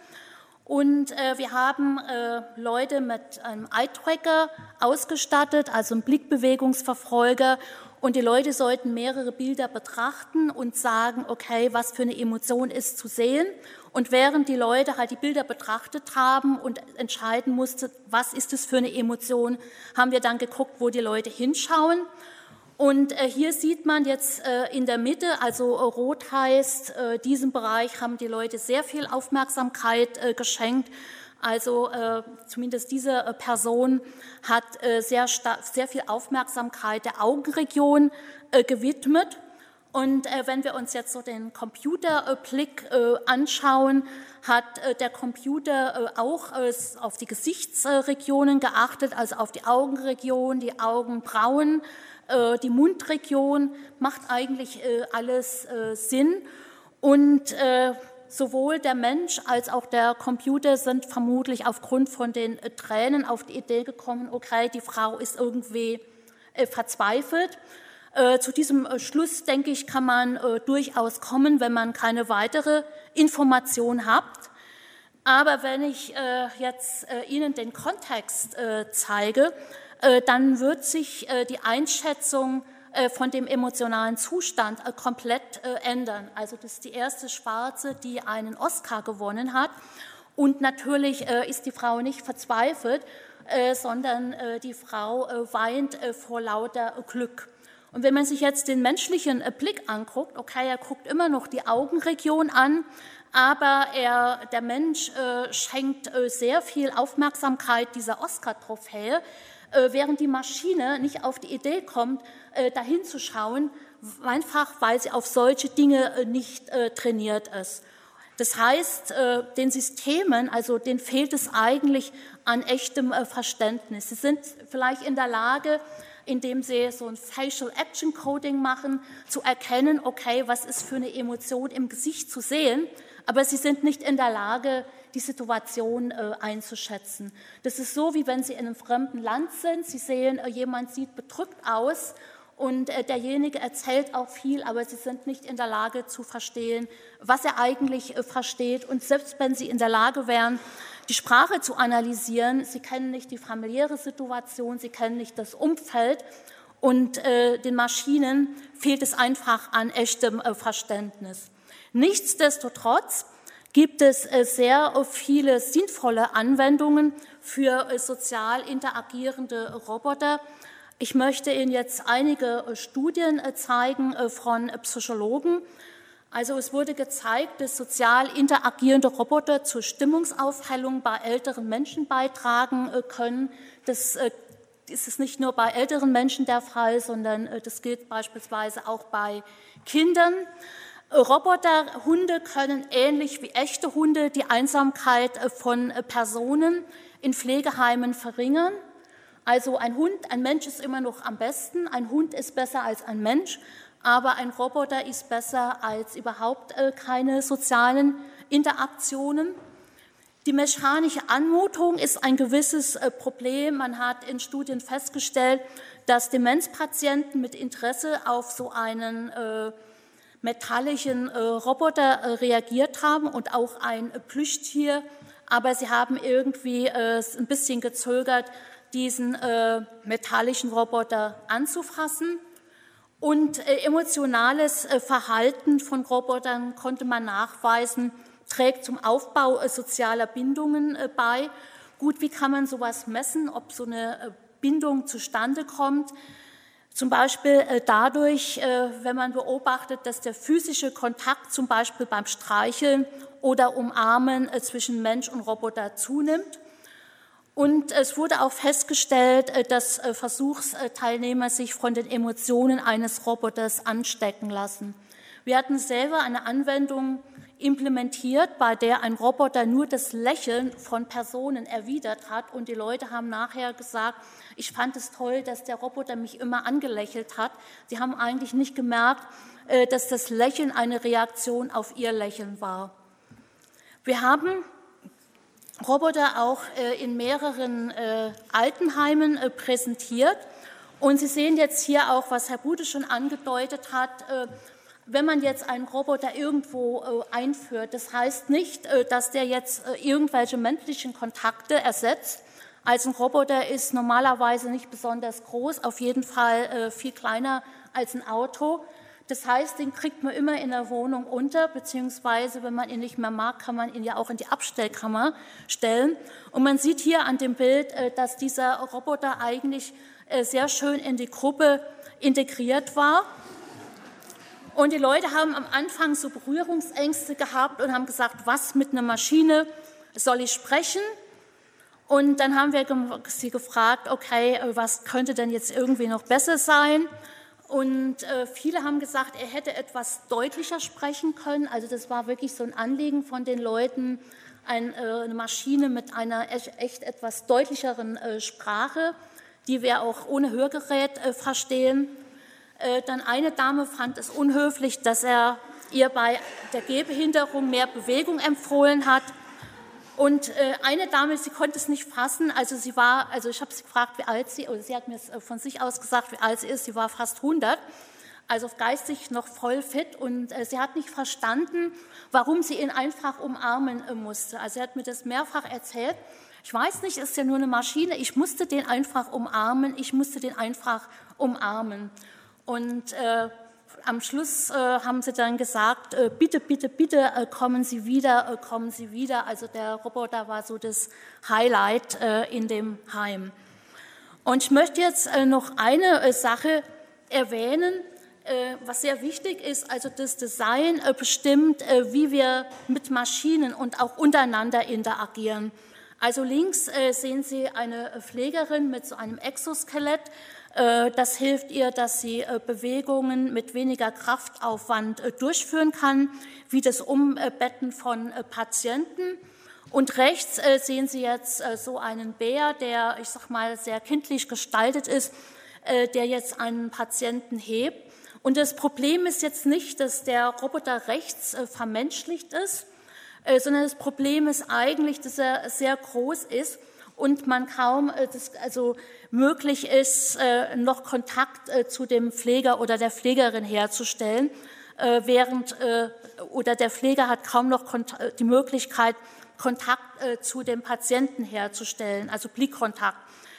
Und äh, wir haben äh, Leute mit einem Eye-Tracker ausgestattet, also einem Blickbewegungsverfolger und die Leute sollten mehrere Bilder betrachten und sagen, okay, was für eine Emotion ist zu sehen. Und während die Leute halt die Bilder betrachtet haben und entscheiden mussten, was ist es für eine Emotion, haben wir dann geguckt, wo die Leute hinschauen. Und äh, hier sieht man jetzt äh, in der Mitte, also rot heißt, äh, diesem Bereich haben die Leute sehr viel Aufmerksamkeit äh, geschenkt. Also äh, zumindest diese äh, Person hat äh, sehr, sehr viel Aufmerksamkeit der Augenregion äh, gewidmet. Und äh, wenn wir uns jetzt so den Computerblick äh, anschauen, hat der Computer auch auf die Gesichtsregionen geachtet, also auf die Augenregion, die Augenbrauen, die Mundregion, macht eigentlich alles Sinn. Und sowohl der Mensch als auch der Computer sind vermutlich aufgrund von den Tränen auf die Idee gekommen, okay, die Frau ist irgendwie verzweifelt. Äh, zu diesem äh, Schluss, denke ich, kann man äh, durchaus kommen, wenn man keine weitere Information hat. Aber wenn ich jetzt Ihnen den Kontext zeige, dann wird sich die Einschätzung von dem emotionalen Zustand komplett ändern. Also das ist die erste Schwarze, die einen Oscar gewonnen hat. Und natürlich ist die Frau nicht verzweifelt, sondern die Frau weint vor lauter Glück. Und wenn man sich jetzt den menschlichen äh, Blick anguckt, okay, er guckt immer noch die Augenregion an, aber er, der Mensch äh, schenkt äh, sehr viel Aufmerksamkeit dieser Oscar-Trophäe, äh, während die Maschine nicht auf die Idee kommt, äh, dahin zu schauen, einfach weil sie auf solche Dinge äh, nicht trainiert ist. Das heißt, den Systemen, also denen fehlt es eigentlich an echtem Verständnis. Sie sind vielleicht in der Lage, indem sie so ein Facial Action Coding machen, zu erkennen, okay, was ist für eine Emotion im Gesicht zu sehen, aber sie sind nicht in der Lage, die Situation äh, einzuschätzen. Das ist so, wie wenn Sie in einem fremden Land sind. Sie sehen, äh, jemand sieht bedrückt aus und äh, derjenige erzählt auch viel, aber Sie sind nicht in der Lage zu verstehen, was er eigentlich versteht. Und selbst wenn Sie in der Lage wären, die Sprache zu analysieren. Sie kennen nicht die familiäre Situation, sie kennen nicht das Umfeld und den Maschinen fehlt es einfach an echtem Verständnis. Nichtsdestotrotz gibt es äh, sehr viele sinnvolle Anwendungen für äh, sozial interagierende Roboter. Ich möchte Ihnen jetzt einige äh, Studien äh, zeigen von Psychologen, also es wurde gezeigt, dass sozial interagierende Roboter zur Stimmungsaufhellung bei älteren Menschen beitragen äh, können. Das äh, ist nicht nur bei älteren Menschen der Fall, sondern äh, das gilt beispielsweise auch bei Kindern. Roboterhunde können ähnlich wie echte Hunde die Einsamkeit von Personen in Pflegeheimen verringern. Also ein Hund, ein Mensch ist immer noch am besten, ein Hund ist besser als ein Mensch, aber ein Roboter ist besser als überhaupt äh, keine sozialen Interaktionen. Die mechanische Anmutung ist ein gewisses äh, Problem. Man hat in Studien festgestellt, dass Demenzpatienten mit Interesse auf so einen äh, metallischen Roboter reagiert haben und auch ein Plüschtier, aber sie haben irgendwie ein bisschen gezögert, diesen metallischen Roboter anzufassen. Und äh, emotionales äh, Verhalten von Robotern konnte man nachweisen, trägt zum Aufbau äh, sozialer Bindungen bei. Gut, wie kann man sowas messen, ob so eine Bindung zustande kommt? Zum Beispiel dadurch, wenn man beobachtet, dass der physische Kontakt zum Beispiel beim Streicheln oder Umarmen zwischen Mensch und Roboter zunimmt. Und es wurde auch festgestellt, äh, dass äh, Versuchsteilnehmer sich von den Emotionen eines Roboters anstecken lassen. Wir hatten selber eine Anwendung implementiert, bei der ein Roboter nur das Lächeln von Personen erwidert hat. Und die Leute haben nachher gesagt, ich fand es toll, dass der Roboter mich immer angelächelt hat. Sie haben eigentlich nicht gemerkt, äh, dass das Lächeln eine Reaktion auf ihr Lächeln war. Wir haben Roboter auch äh, in mehreren äh, Altenheimen präsentiert. Und Sie sehen jetzt hier auch, was Herr Bude schon angedeutet hat, wenn man jetzt einen Roboter irgendwo einführt, das heißt nicht, dass der jetzt irgendwelche menschlichen Kontakte ersetzt. Also ein Roboter ist normalerweise nicht besonders groß, auf jeden Fall viel kleiner als ein Auto. Das heißt, den kriegt man immer in der Wohnung unter, beziehungsweise wenn man ihn nicht mehr mag, kann man ihn ja auch in die Abstellkammer stellen. Und man sieht hier an dem Bild, äh, dass dieser Roboter eigentlich äh, sehr schön in die Gruppe integriert war. Und die Leute haben am Anfang so Berührungsängste gehabt und haben gesagt, was mit einer Maschine soll ich sprechen? Und dann haben wir sie gefragt, okay, äh, was könnte denn jetzt irgendwie noch besser sein? Und äh, viele haben gesagt, er hätte etwas deutlicher sprechen können. Also das war wirklich so ein Anliegen von den Leuten, äh, eine Maschine mit einer echt etwas deutlicheren Sprache, die wir auch ohne Hörgerät verstehen. Dann eine Dame fand es unhöflich, dass er ihr bei der Gehbehinderung mehr Bewegung empfohlen hat. Und äh, eine Dame, sie konnte es nicht fassen, also sie war, also ich habe sie gefragt, wie alt sie, oder sie hat mir äh, von sich aus gesagt, wie alt sie ist, sie war fast 100, also geistig noch voll fit und äh, sie hat nicht verstanden, warum sie ihn einfach umarmen musste. Also sie hat mir das mehrfach erzählt. Ich weiß nicht, ist ja nur eine Maschine, ich musste den einfach umarmen, ich musste den einfach umarmen. Und äh, am Schluss äh, haben sie dann gesagt, äh, bitte, bitte, bitte äh, kommen Sie wieder, äh, kommen Sie wieder. Also der Roboter war so das Highlight äh, in dem Heim. Und ich möchte jetzt äh, noch eine Sache erwähnen, was sehr wichtig ist. Also das Design bestimmt, wie wir mit Maschinen und auch untereinander interagieren. Also links sehen Sie eine Pflegerin mit so einem Exoskelett das hilft ihr, dass sie äh, Bewegungen mit weniger Kraftaufwand äh, durchführen kann, wie das Umbetten von Patienten. Und rechts sehen Sie jetzt so einen Bär, der, ich sag mal, sehr kindlich gestaltet ist, der jetzt einen Patienten hebt. Und das Problem ist jetzt nicht, dass der Roboter rechts vermenschlicht ist, sondern das Problem ist eigentlich, dass er sehr groß ist und man kaum das, also möglich ist, äh, noch Kontakt äh, zu dem Pfleger oder der Pflegerin herzustellen, äh, während oder der Pfleger hat kaum noch die Möglichkeit, Kontakt zu dem Patienten herzustellen, also Blickkontakt,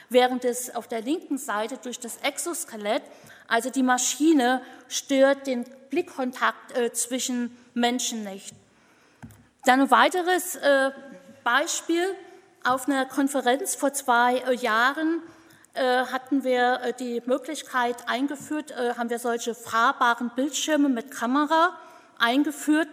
während es auf der linken Seite durch das Exoskelett, also die Maschine, stört den Blickkontakt zwischen Menschen nicht. Dann ein weiteres Beispiel. Auf einer Konferenz vor zwei Jahren äh, hatten wir äh, die Möglichkeit eingeführt, äh, haben wir solche fahrbaren Bildschirme mit Kamera eingeführt.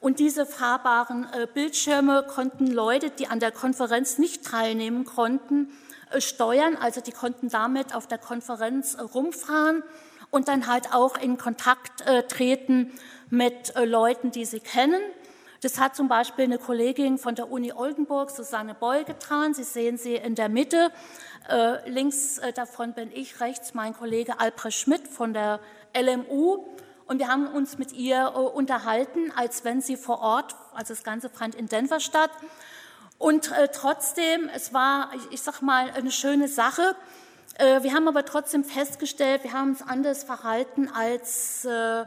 Und diese fahrbaren Bildschirme konnten Leute, die an der Konferenz nicht teilnehmen konnten, steuern. Also die konnten damit auf der Konferenz rumfahren und dann halt auch in Kontakt treten mit Leuten, die sie kennen. Das hat zum Beispiel eine Kollegin von der Uni Oldenburg, Susanne Boll, getan. Sie sehen sie in der Mitte. Äh, links äh, davon bin ich, rechts mein Kollege Albrecht Schmidt von der LMU. Und wir haben uns mit ihr äh, unterhalten, als wenn sie vor Ort, also das Ganze fand in Denver statt. Und äh, trotzdem, es war, ich, ich sag mal, eine schöne Sache. Äh, wir haben aber trotzdem festgestellt, wir haben uns anders verhalten als äh,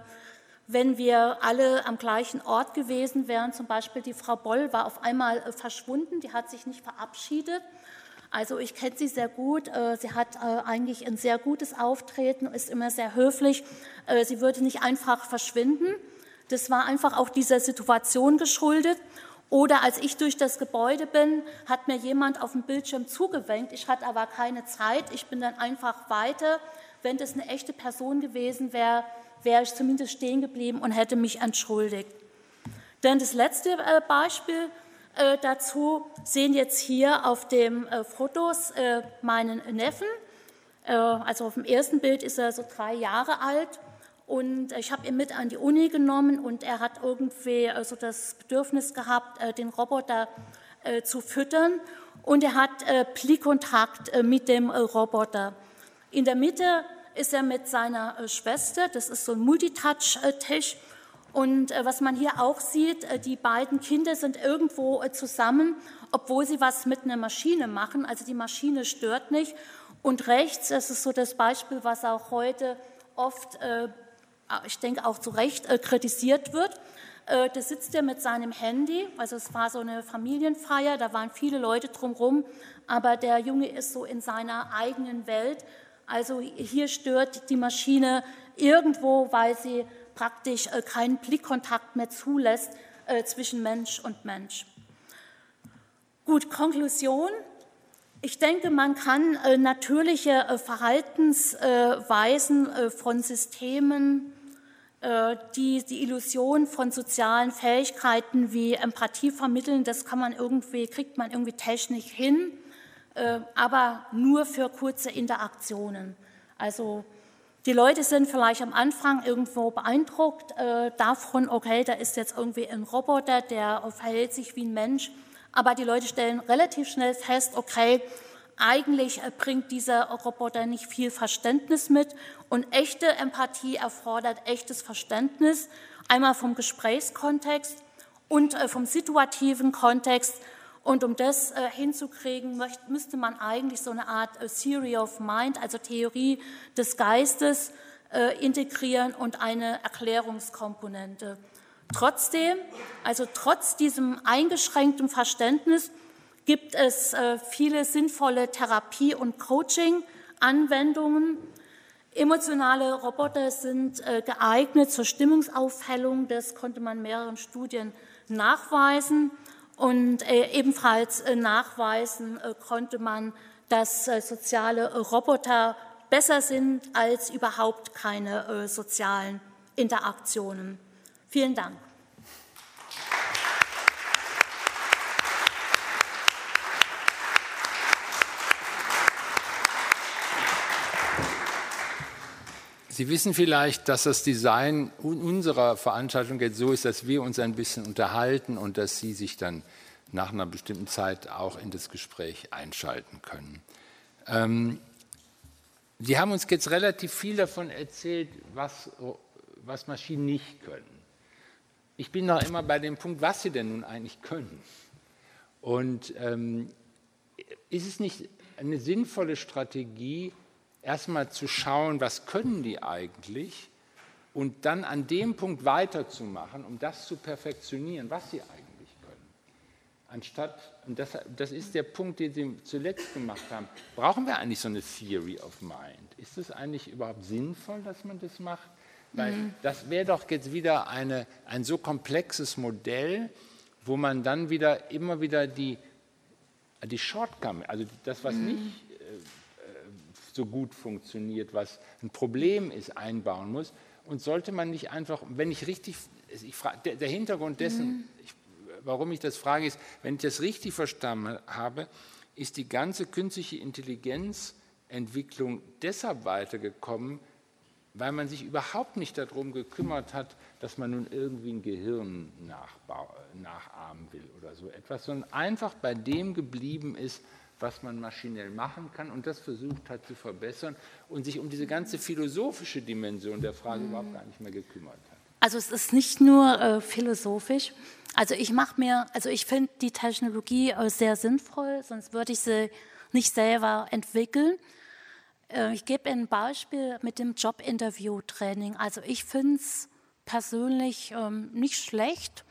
wenn wir alle am gleichen Ort gewesen wären. Zum Beispiel die Frau Boll war auf einmal äh, verschwunden, die hat sich nicht verabschiedet. Also ich kenne sie sehr gut. Äh, sie hat äh, eigentlich ein sehr gutes Auftreten, ist immer sehr höflich. Sie würde nicht einfach verschwinden. Das war einfach auch dieser Situation geschuldet. Oder als ich durch das Gebäude bin, hat mir jemand auf dem Bildschirm zugewinkt. Ich hatte aber keine Zeit. Ich bin dann einfach weiter. Wenn das eine echte Person gewesen wäre, wäre ich zumindest stehen geblieben und hätte mich entschuldigt. Denn das letzte äh, Beispiel äh, dazu sehen jetzt hier auf dem äh, Fotos meinen Neffen. Also auf dem ersten Bild ist er so drei Jahre alt und ich habe ihn mit an die Uni genommen und er hat irgendwie so das Bedürfnis gehabt, den Roboter zu füttern und er hat Blickkontakt mit dem Roboter. In der Mitte ist er mit seiner äh, Schwester, das ist so ein Multitouch-Tisch. Und äh, was man hier auch sieht, äh, die beiden Kinder sind irgendwo zusammen, obwohl sie was mit einer Maschine machen. Also die Maschine stört nicht. Und rechts, das ist so das Beispiel, was auch heute oft, ich denke auch zu Recht, kritisiert wird. Da sitzt er mit seinem Handy, also es war so eine Familienfeier, da waren viele Leute drumherum, aber der Junge ist so in seiner eigenen Welt also hier stört die Maschine irgendwo, weil sie praktisch äh, keinen Blickkontakt mehr zulässt äh, zwischen Mensch und Mensch. Gut, Konklusion. Ich denke, man kann äh, natürliche Verhaltensweisen von Systemen, die die Illusion von sozialen Fähigkeiten wie Empathie vermitteln, das kann man irgendwie, kriegt man irgendwie technisch hin. Äh, aber nur für kurze Interaktionen. Also Die Leute sind vielleicht am Anfang irgendwo beeindruckt äh, davon, okay, da ist jetzt irgendwie ein Roboter, der verhält sich wie ein Mensch, aber die Leute stellen relativ schnell fest, okay, eigentlich äh, bringt dieser Roboter nicht viel Verständnis mit und echte Empathie erfordert echtes Verständnis, einmal vom Gesprächskontext und äh, vom situativen Kontext. Und um das äh, hinzukriegen, müsste man eigentlich so eine Art Theory of Mind, also Theorie des Geistes, integrieren und eine Erklärungskomponente. Trotzdem, also trotz diesem eingeschränkten Verständnis, gibt es äh, viele sinnvolle Therapie- und Coaching-Anwendungen. Emotionale Roboter sind äh, geeignet zur Stimmungsaufhellung. Das konnte man in mehreren Studien nachweisen. Und äh, ebenfalls nachweisen konnte man, dass soziale Roboter besser sind als überhaupt keine sozialen Interaktionen. Vielen Dank. Sie wissen vielleicht, dass das Design unserer Veranstaltung jetzt so ist, dass wir uns ein bisschen unterhalten und dass Sie sich dann nach einer bestimmten Zeit auch in das Gespräch einschalten können. Ähm, Sie haben uns jetzt relativ viel davon erzählt, was, was Maschinen nicht können. Ich bin noch immer bei dem Punkt, was sie denn nun eigentlich können. Und ähm, ist es nicht eine sinnvolle Strategie, erstmal zu schauen, was können die eigentlich und dann an dem Punkt weiterzumachen, um das zu perfektionieren, was sie eigentlich können. Anstatt, und das, das ist der Punkt, den Sie zuletzt gemacht haben, brauchen wir eigentlich so eine Theory of Mind? Ist es eigentlich überhaupt sinnvoll, dass man das macht? Weil mhm. das wäre doch jetzt wieder eine, ein so komplexes Modell, wo man dann wieder immer wieder die, die Shortcomings, also das, was mhm. nicht so gut funktioniert, was ein Problem ist, einbauen muss. Und sollte man nicht einfach, wenn ich richtig, ich frage, der, der, Hintergrund dessen, mhm. ich, warum ich das frage, ist, wenn ich das richtig verstanden habe, ist die ganze künstliche Intelligenzentwicklung deshalb weitergekommen, weil man sich überhaupt nicht darum gekümmert hat, dass man nun irgendwie ein Gehirn nachahmen will oder so etwas, sondern einfach bei dem geblieben ist, was man maschinell machen kann und das versucht hat zu verbessern und sich um diese ganze philosophische Dimension der Frage überhaupt gar nicht mehr gekümmert hat. Also es ist nicht nur äh, philosophisch. Also ich mache mir, also ich finde die Technologie äh, sehr sinnvoll, sonst würde ich sie nicht selber entwickeln. Äh, ich gebe ein Beispiel mit dem Jobinterview-Training. Also ich finde es persönlich ähm, nicht schlecht,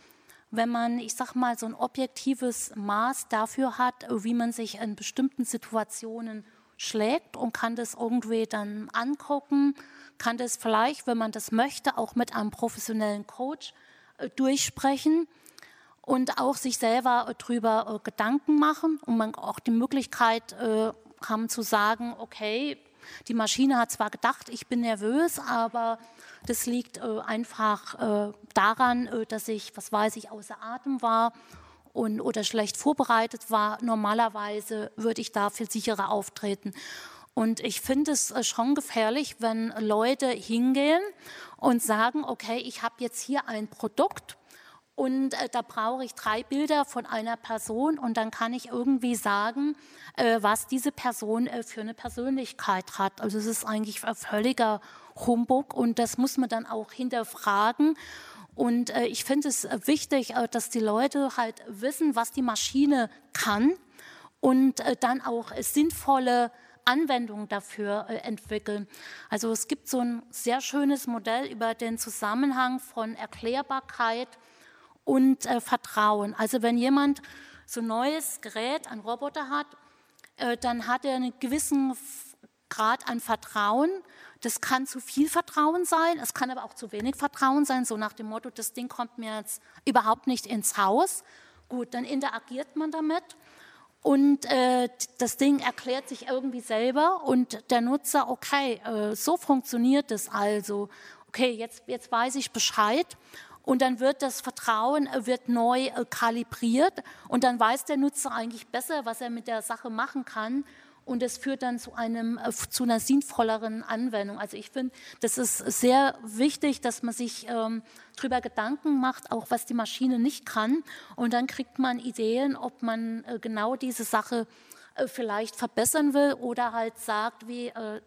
wenn man, ich sag mal, so ein objektives Maß dafür hat, wie man sich in bestimmten Situationen schlägt und kann das irgendwie dann angucken, kann das vielleicht, wenn man das möchte, auch mit einem professionellen Coach äh, durchsprechen und auch sich selber äh, darüber äh, Gedanken machen und man auch die Möglichkeit haben zu sagen, okay, die Maschine hat zwar gedacht, ich bin nervös, aber das liegt äh, einfach äh, daran, äh, dass ich, was weiß ich, außer Atem war und, oder schlecht vorbereitet war. Normalerweise würde ich da viel sicherer auftreten. Und ich finde es äh, schon gefährlich, wenn Leute hingehen und sagen, okay, ich habe jetzt hier ein Produkt und äh, da brauche ich drei Bilder von einer Person und dann kann ich irgendwie sagen, äh, was diese Person äh, für eine Persönlichkeit hat. Also es ist eigentlich völliger Humbug und das muss man dann auch hinterfragen. Und äh, ich finde es äh, wichtig, äh, dass die Leute halt wissen, was die Maschine kann und dann auch sinnvolle Anwendungen dafür entwickeln. Also es gibt so ein sehr schönes Modell über den Zusammenhang von Erklärbarkeit und äh, Vertrauen. Also wenn jemand so ein neues Gerät, ein Roboter hat, äh, dann hat er einen gewissen Grad an Vertrauen. Das kann zu viel Vertrauen sein, es kann aber auch zu wenig Vertrauen sein, so nach dem Motto, das Ding kommt mir jetzt überhaupt nicht ins Haus. Gut, dann interagiert man damit und äh, das Ding erklärt sich irgendwie selber und der Nutzer, okay, äh, so funktioniert es also. Okay, jetzt, jetzt weiß ich Bescheid und dann wird das Vertrauen äh, wird neu äh, kalibriert und dann weiß der Nutzer eigentlich besser, was er mit der Sache machen kann und es führt dann zu, einem, äh, zu einer sinnvolleren Anwendung. Also ich finde, das ist sehr wichtig, dass man sich ähm, darüber Gedanken macht, auch was die Maschine nicht kann. Und dann kriegt man Ideen, ob man äh, genau diese Sache äh, vielleicht verbessern will oder halt sagt, wie äh,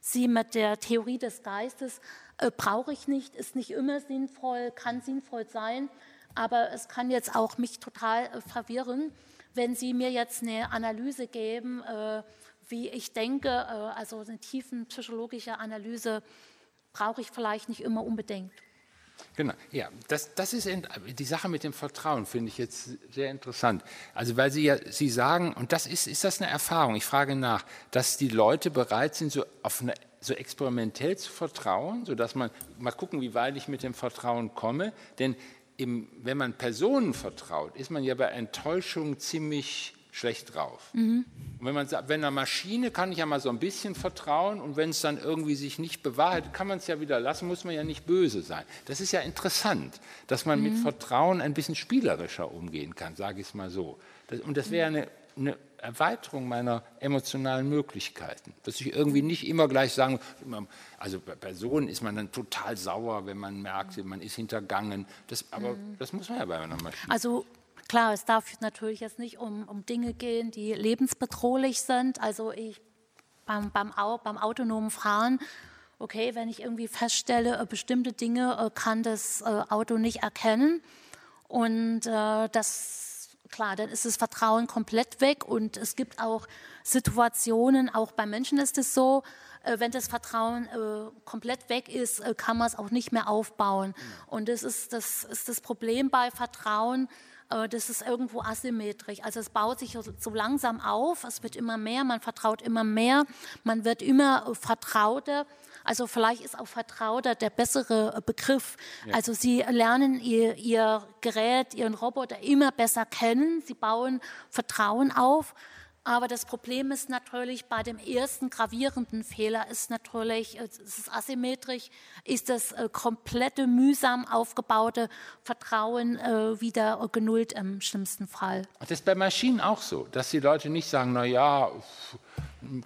sie mit der Theorie des Geistes, äh, brauche ich nicht, ist nicht immer sinnvoll, kann sinnvoll sein, aber es kann jetzt auch mich total äh, verwirren, wenn Sie mir jetzt eine Analyse geben, äh, wie ich denke, äh, also eine tiefen psychologische Analyse brauche ich vielleicht nicht immer unbedingt. Genau, ja, das, das ist die Sache mit dem Vertrauen, finde ich jetzt sehr interessant. Also, weil Sie ja, Sie sagen, und das ist, ist das eine Erfahrung, ich frage nach, dass die Leute bereit sind, so auf eine so experimentell zu vertrauen, sodass man mal gucken, wie weit ich mit dem Vertrauen komme. Denn im, wenn man Personen vertraut, ist man ja bei Enttäuschung ziemlich schlecht drauf. Mhm. Und wenn man sagt, wenn einer Maschine kann ich ja mal so ein bisschen vertrauen und wenn es dann irgendwie sich nicht bewahrheitet, kann man es ja wieder lassen, muss man ja nicht böse sein. Das ist ja interessant, dass man mhm. mit Vertrauen ein bisschen spielerischer umgehen kann, sage ich es mal so. Das, und das wäre eine, eine Erweiterung meiner emotionalen Möglichkeiten. Dass ich irgendwie nicht immer gleich sagen, also bei Personen ist man dann total sauer, wenn man merkt, man ist hintergangen. Das, aber mhm. das muss man ja bei einer Maschine. Also Klar, es darf natürlich jetzt nicht um, um Dinge gehen, die lebensbedrohlich sind. Also ich beim, beim, beim autonomen Fahren, okay, wenn ich irgendwie feststelle, äh, bestimmte Dinge äh, kann das äh, Auto nicht erkennen und das, klar, dann ist das Vertrauen komplett weg und es gibt auch Situationen, auch bei Menschen ist es so, wenn das Vertrauen komplett weg ist, kann man es auch nicht mehr aufbauen. Und das ist das, ist das Problem bei Vertrauen, das ist irgendwo asymmetrisch. Also es baut sich so langsam auf, es wird immer mehr, man vertraut immer mehr, man wird immer vertrauter. Also vielleicht ist auch vertrauter der bessere Begriff. Ja. Also sie lernen ihr, ihr Gerät, ihren Roboter immer besser kennen, sie bauen Vertrauen auf. Aber das Problem ist natürlich bei dem ersten gravierenden Fehler ist natürlich, äh, es ist asymmetrisch, ist das äh, komplette mühsam aufgebaute Vertrauen äh, wieder genullt im schlimmsten Fall. Das ist bei Maschinen auch so, dass die Leute nicht sagen, na ja,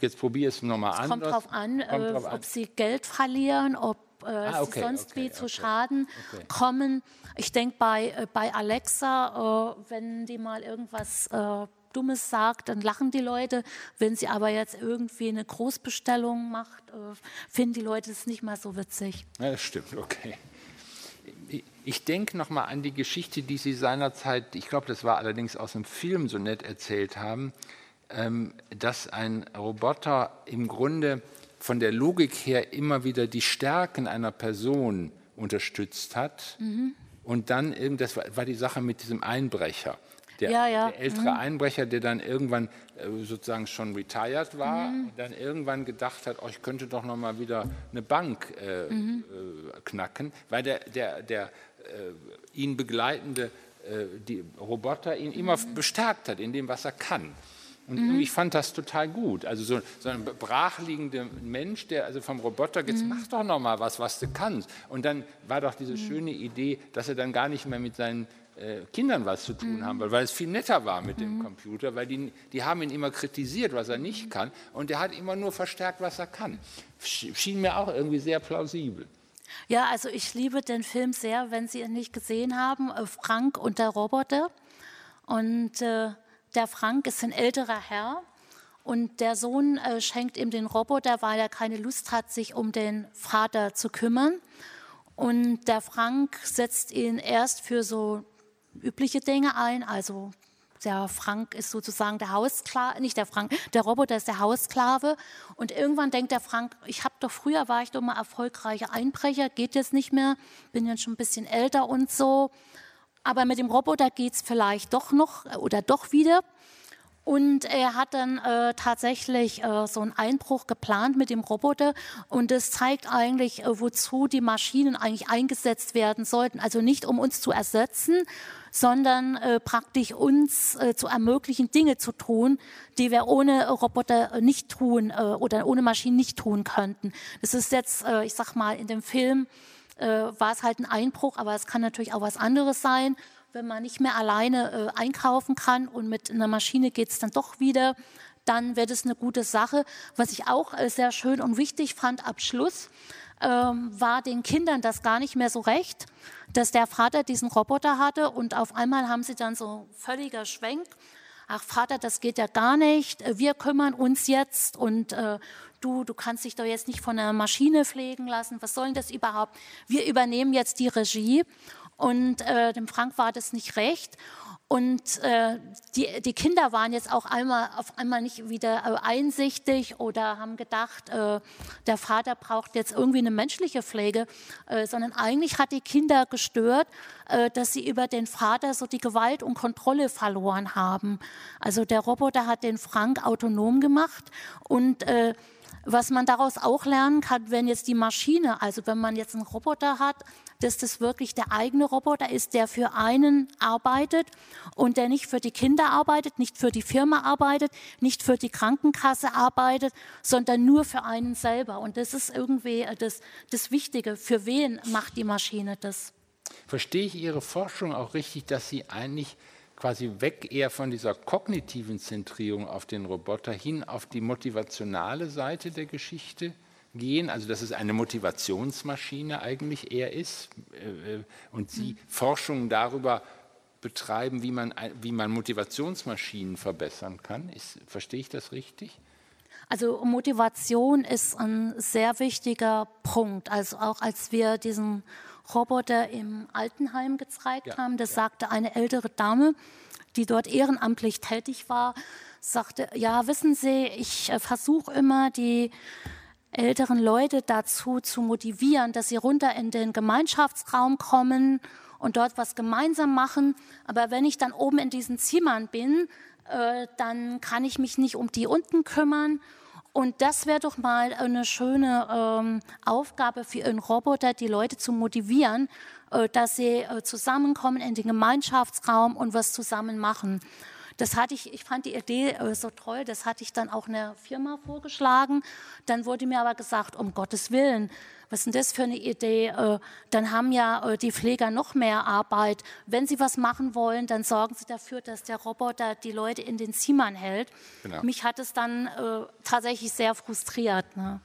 jetzt probiere es nochmal an. Es kommt darauf an, drauf ob sie Geld verlieren, ob ah, okay, sie sonst okay, wie zu Schaden kommen. Ich denke bei, bei Alexa, wenn die mal irgendwas Dummes sagt, dann lachen die Leute. Wenn sie aber jetzt irgendwie eine Großbestellung macht, äh, finden die Leute es nicht mal so witzig. Ja, das stimmt, okay. Ich denke nochmal an die Geschichte, die Sie seinerzeit, ich glaube, das war allerdings aus einem Film so nett erzählt haben, dass ein Roboter im Grunde von der Logik her immer wieder die Stärken einer Person unterstützt hat. Mhm. Und dann, das war die Sache mit diesem Einbrecher der, ja, ja. der ältere mhm. Einbrecher, der dann irgendwann äh, sozusagen schon retired war mhm. und dann irgendwann gedacht hat, oh, ich könnte doch noch mal wieder eine Bank äh, mhm. äh, knacken, weil der, der, der äh, ihn begleitende äh, die Roboter ihn immer mhm. bestärkt hat in dem, was er kann. Und mhm. ich fand das total gut. Also so, so ein brachliegender Mensch, der also vom Roboter jetzt mhm. mach doch noch mal was, was du kannst. Und dann war doch diese mhm. schöne Idee, dass er dann gar nicht mehr mit seinen äh, Kindern was zu tun mhm. haben weil es viel netter war mit dem mhm. Computer, weil die, die haben ihn immer kritisiert, was er nicht kann, und er hat immer nur verstärkt, was er kann. Schien mir auch irgendwie sehr plausibel. Ja, also ich liebe den Film sehr, wenn Sie ihn nicht gesehen haben, äh, Frank und der Roboter. Und äh, der Frank ist ein älterer Herr und der Sohn äh, schenkt ihm den Roboter, weil er keine Lust hat, sich um den Vater zu kümmern. Und der Frank setzt ihn erst für so übliche Dinge ein. Also der Frank ist sozusagen der Haussklave, nicht der Frank, der Roboter ist der Haussklave. Und irgendwann denkt der Frank, ich habe doch früher war ich doch mal erfolgreicher Einbrecher, geht jetzt nicht mehr, bin jetzt schon ein bisschen älter und so. Aber mit dem Roboter geht es vielleicht doch noch oder doch wieder. Und er hat dann äh, tatsächlich äh, so einen Einbruch geplant mit dem Roboter. Und das zeigt eigentlich, äh, wozu die Maschinen eigentlich eingesetzt werden sollten. Also nicht um uns zu ersetzen, sondern äh, praktisch uns äh, zu ermöglichen, Dinge zu tun, die wir ohne Roboter nicht tun äh, oder ohne Maschinen nicht tun könnten. Das ist jetzt, äh, ich sag mal, in dem Film äh, war es halt ein Einbruch, aber es kann natürlich auch was anderes sein wenn man nicht mehr alleine äh, einkaufen kann und mit einer Maschine geht es dann doch wieder, dann wäre das eine gute Sache. Was ich auch äh, sehr schön und wichtig fand ab Schluss, ähm, war den Kindern das gar nicht mehr so recht, dass der Vater diesen Roboter hatte und auf einmal haben sie dann so völliger Schwenk. Ach Vater, das geht ja gar nicht. Wir kümmern uns jetzt und äh, du, du kannst dich doch jetzt nicht von einer Maschine pflegen lassen. Was soll denn das überhaupt? Wir übernehmen jetzt die Regie und äh, dem Frank war das nicht recht. Und äh, die, die Kinder waren jetzt auch einmal, auf einmal nicht wieder äh, einsichtig oder haben gedacht, äh, der Vater braucht jetzt irgendwie eine menschliche Pflege, äh, sondern eigentlich hat die Kinder gestört, äh, dass sie über den Vater so die Gewalt und Kontrolle verloren haben. Also der Roboter hat den Frank autonom gemacht und äh, was man daraus auch lernen kann, wenn jetzt die Maschine, also wenn man jetzt einen Roboter hat, dass das wirklich der eigene Roboter ist, der für einen arbeitet und der nicht für die Kinder arbeitet, nicht für die Firma arbeitet, nicht für die Krankenkasse arbeitet, sondern nur für einen selber. Und das ist irgendwie das, das Wichtige. Für wen macht die Maschine das? Verstehe ich Ihre Forschung auch richtig, dass Sie eigentlich quasi weg eher von dieser kognitiven Zentrierung auf den Roboter hin auf die motivationale Seite der Geschichte gehen, also dass es eine Motivationsmaschine eigentlich eher ist äh, äh, und Sie mhm. Forschung darüber betreiben, wie man, wie man Motivationsmaschinen verbessern kann. Ist, verstehe ich das richtig? Also Motivation ist ein sehr wichtiger Punkt. Also auch als wir diesen Roboter im Altenheim gezeigt ja, haben. Das ja. sagte eine ältere Dame, die dort ehrenamtlich tätig war, sagte, ja, wissen Sie, ich äh, versuche immer die älteren Leute dazu zu motivieren, dass sie runter in den Gemeinschaftsraum kommen und dort was gemeinsam machen. Aber wenn ich dann oben in diesen Zimmern bin, äh, dann kann ich mich nicht um die unten kümmern und das wäre doch mal eine schöne ähm, Aufgabe für einen Roboter, die Leute zu motivieren, äh, dass sie äh, zusammenkommen in den Gemeinschaftsraum und was zusammen machen. Das hatte ich, ich fand die Idee äh, so toll, das hatte ich dann auch einer Firma vorgeschlagen. Dann wurde mir aber gesagt, um Gottes Willen, was ist denn das für eine Idee? Äh, dann haben ja äh, die Pfleger noch mehr Arbeit. Wenn sie was machen wollen, dann sorgen sie dafür, dass der Roboter die Leute in den Zimmern hält. Genau. Mich hat es dann tatsächlich sehr frustriert. Ne?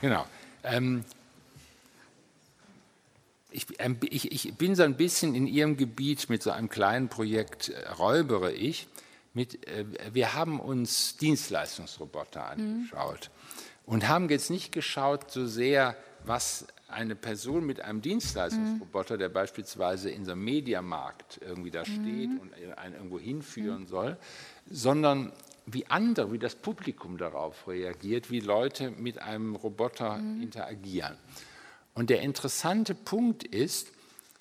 Genau. Ähm, ich, ähm, ich, ich, bin so ein bisschen in Ihrem Gebiet mit so einem kleinen Projekt räubere ich. Mit, äh, wir haben uns Dienstleistungsroboter mhm. angeschaut mhm. und haben jetzt nicht geschaut so sehr, was eine Person mit einem Dienstleistungsroboter, mhm. der beispielsweise in so einem Mediamarkt irgendwie da steht mhm. und einen irgendwo hinführen mhm. soll, sondern wie andere, wie das Publikum darauf reagiert, wie Leute mit einem Roboter mhm. interagieren. Und der interessante Punkt ist,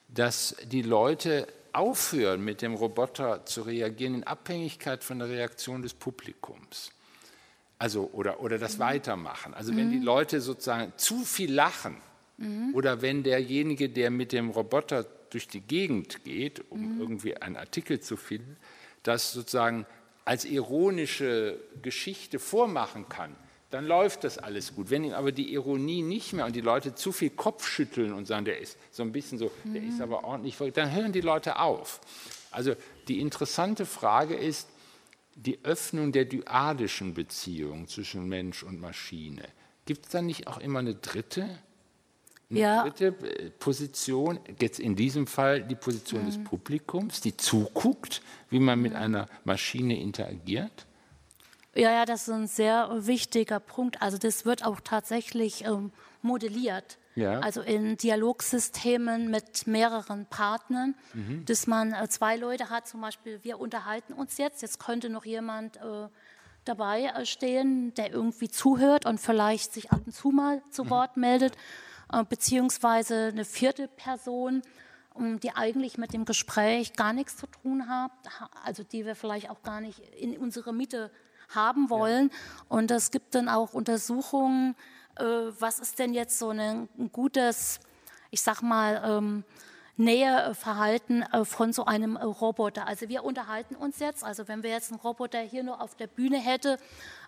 dass die Leute aufhören, mit dem Roboter zu reagieren in Abhängigkeit von der Reaktion des Publikums. Also, oder, oder das mhm. Weitermachen. Also wenn die mhm. Leute sozusagen zu viel lachen mhm. oder wenn derjenige, der mit dem Roboter durch die Gegend geht, um mhm. irgendwie einen Artikel zu finden, das sozusagen als ironische Geschichte vormachen kann, dann läuft das alles gut. Wenn ihm aber die Ironie nicht mehr und die Leute zu viel Kopfschütteln und sagen, der ist so ein bisschen so, der ist aber ordentlich, dann hören die Leute auf. Also die interessante Frage ist, die Öffnung der dyadischen Beziehung zwischen Mensch und Maschine. Gibt es da nicht auch immer eine dritte, eine ja. dritte äh, Position? Jetzt in diesem Fall die Position mhm. des Publikums, die zuguckt, wie man mit einer Maschine interagiert? Ja, ja, das ist ein sehr wichtiger Punkt. Also das wird auch tatsächlich ähm, modelliert. Ja. Also in Dialogsystemen mit mehreren Partnern, mhm. dass man äh, zwei Leute hat, zum Beispiel, wir unterhalten uns jetzt, jetzt könnte noch jemand äh, dabei äh, stehen, der irgendwie zuhört und vielleicht sich ab und zu mal zu mhm. Wort meldet, äh, beziehungsweise eine vierte Person, die eigentlich mit dem Gespräch gar nichts zu tun hat, also die wir vielleicht auch gar nicht in unserer Mitte haben wollen. Ja. Und es gibt dann auch Untersuchungen, äh, was ist denn jetzt so ein, gutes, ich sag mal, ähm, Näheverhalten äh, von so einem äh, Roboter. Also wir unterhalten uns jetzt, also wenn wir jetzt einen Roboter hier nur auf der Bühne hätte,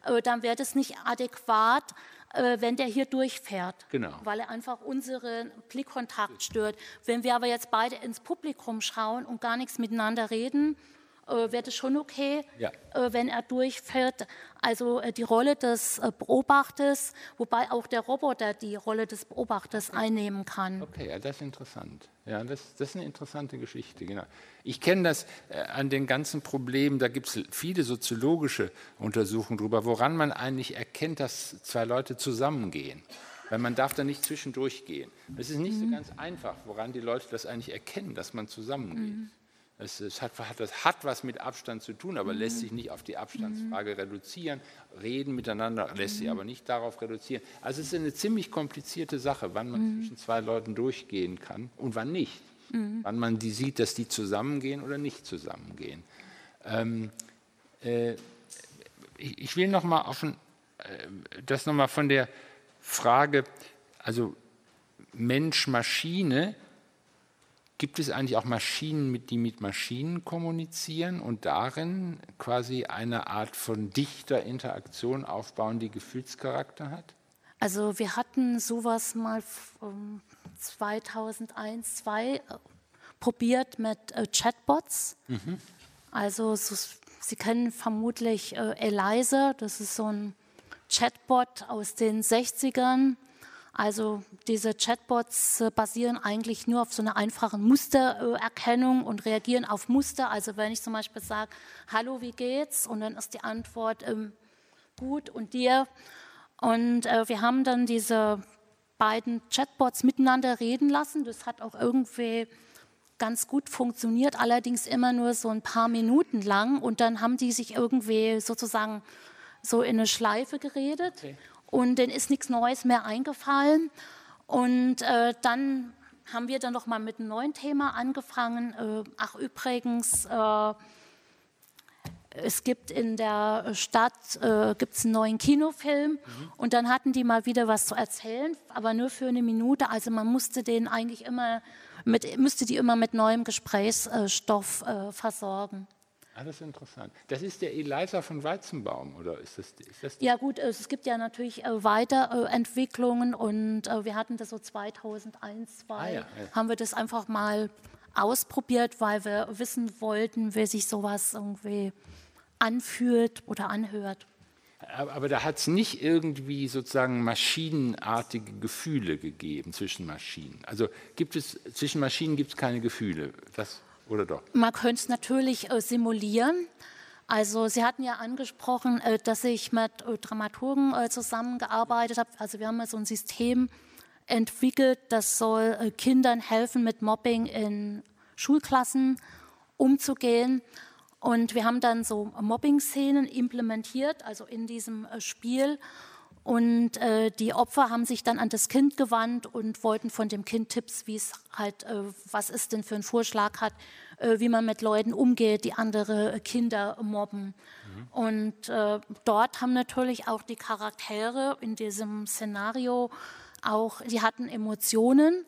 äh, dann wäre das nicht adäquat, wenn der hier durchfährt, genau. weil er einfach unseren Blickkontakt stört. Wenn wir aber jetzt beide ins Publikum schauen und gar nichts miteinander reden, äh, wäre das schon okay, Ja. äh, wenn er durchfährt. Also äh, die Rolle des äh, Beobachters, wobei auch der Roboter die Rolle des Beobachters einnehmen kann. Okay, ja, das ist interessant. Ja, das, das ist eine interessante Geschichte, genau. Ich kenne das äh, an den ganzen Problemen, da gibt es viele soziologische Untersuchungen darüber, woran man eigentlich erkennt, dass zwei Leute zusammengehen. Weil man darf da nicht zwischendurch gehen. Es ist nicht so ganz einfach, woran die Leute das eigentlich erkennen, dass man zusammengeht. Es, es hat, das hat was mit Abstand zu tun, aber lässt sich nicht auf die Abstandsfrage reduzieren. Reden miteinander lässt sich aber nicht darauf reduzieren. Also es ist eine ziemlich komplizierte Sache, wann man zwischen zwei Leuten durchgehen kann und wann nicht. Wann man die sieht, dass die zusammengehen oder nicht zusammengehen. Ähm, äh, ich, ich will noch mal auf ein, äh, das noch mal von der Frage, also Mensch-Maschine, Gibt es eigentlich auch Maschinen, mit, die mit Maschinen kommunizieren und darin quasi eine Art von dichter Interaktion aufbauen, die Gefühlscharakter hat? Also wir hatten sowas mal ähm, 2001, 2002 äh, probiert mit äh, Chatbots. Also so, Sie kennen vermutlich äh, Eliza, das ist so ein Chatbot aus den 60ern. Also diese Chatbots äh, basieren eigentlich nur auf so einer einfachen Mustererkennung und reagieren auf Muster. Also wenn ich zum Beispiel sage, hallo, wie geht's? Und dann ist die Antwort ähm, gut und dir. Und äh, wir haben dann diese beiden Chatbots miteinander reden lassen. Das hat auch irgendwie ganz gut funktioniert, allerdings immer nur so ein paar Minuten lang. Und dann haben die sich irgendwie sozusagen so in eine Schleife geredet. Okay. Und denen ist nichts Neues mehr eingefallen. Und äh, dann haben wir dann noch mal mit einem neuen Thema angefangen. Äh, ach übrigens, äh, es gibt in der Stadt äh, gibt's einen neuen Kinofilm und dann hatten die mal wieder was zu erzählen, aber nur für eine Minute. Also man musste den eigentlich immer mit, müsste die immer mit neuem Gesprächsstoff äh, versorgen. Das ist interessant. Das ist der Eliza von Weizenbaum, oder ist das, ist das Ja gut, es gibt ja natürlich äh, Weiterentwicklungen und äh, wir hatten das so 2001, 2002, Ah, ja, ja. haben wir das einfach mal ausprobiert, weil wir wissen wollten, wie sich sowas irgendwie anfühlt oder anhört. Aber, aber da hat es nicht irgendwie sozusagen maschinenartige Gefühle gegeben zwischen Maschinen. Also gibt es zwischen Maschinen gibt es keine Gefühle, das oder doch? Man könnte es natürlich äh, simulieren. Also Sie hatten ja angesprochen, äh, dass ich mit äh, Dramaturgen äh, zusammengearbeitet habe. Also wir haben ja so ein System entwickelt, das soll äh, Kindern helfen, mit Mobbing in Schulklassen umzugehen. Und wir haben dann so Mobbing-Szenen implementiert, also in diesem äh, Spiel. Und äh, die Opfer haben sich dann an das Kind gewandt und wollten von dem Kind Tipps, wie es halt, äh, was es denn für einen Vorschlag hat, äh, wie man mit Leuten umgeht, die andere äh, Kinder mobben. Und äh, dort haben natürlich auch die Charaktere in diesem Szenario auch, die hatten Emotionen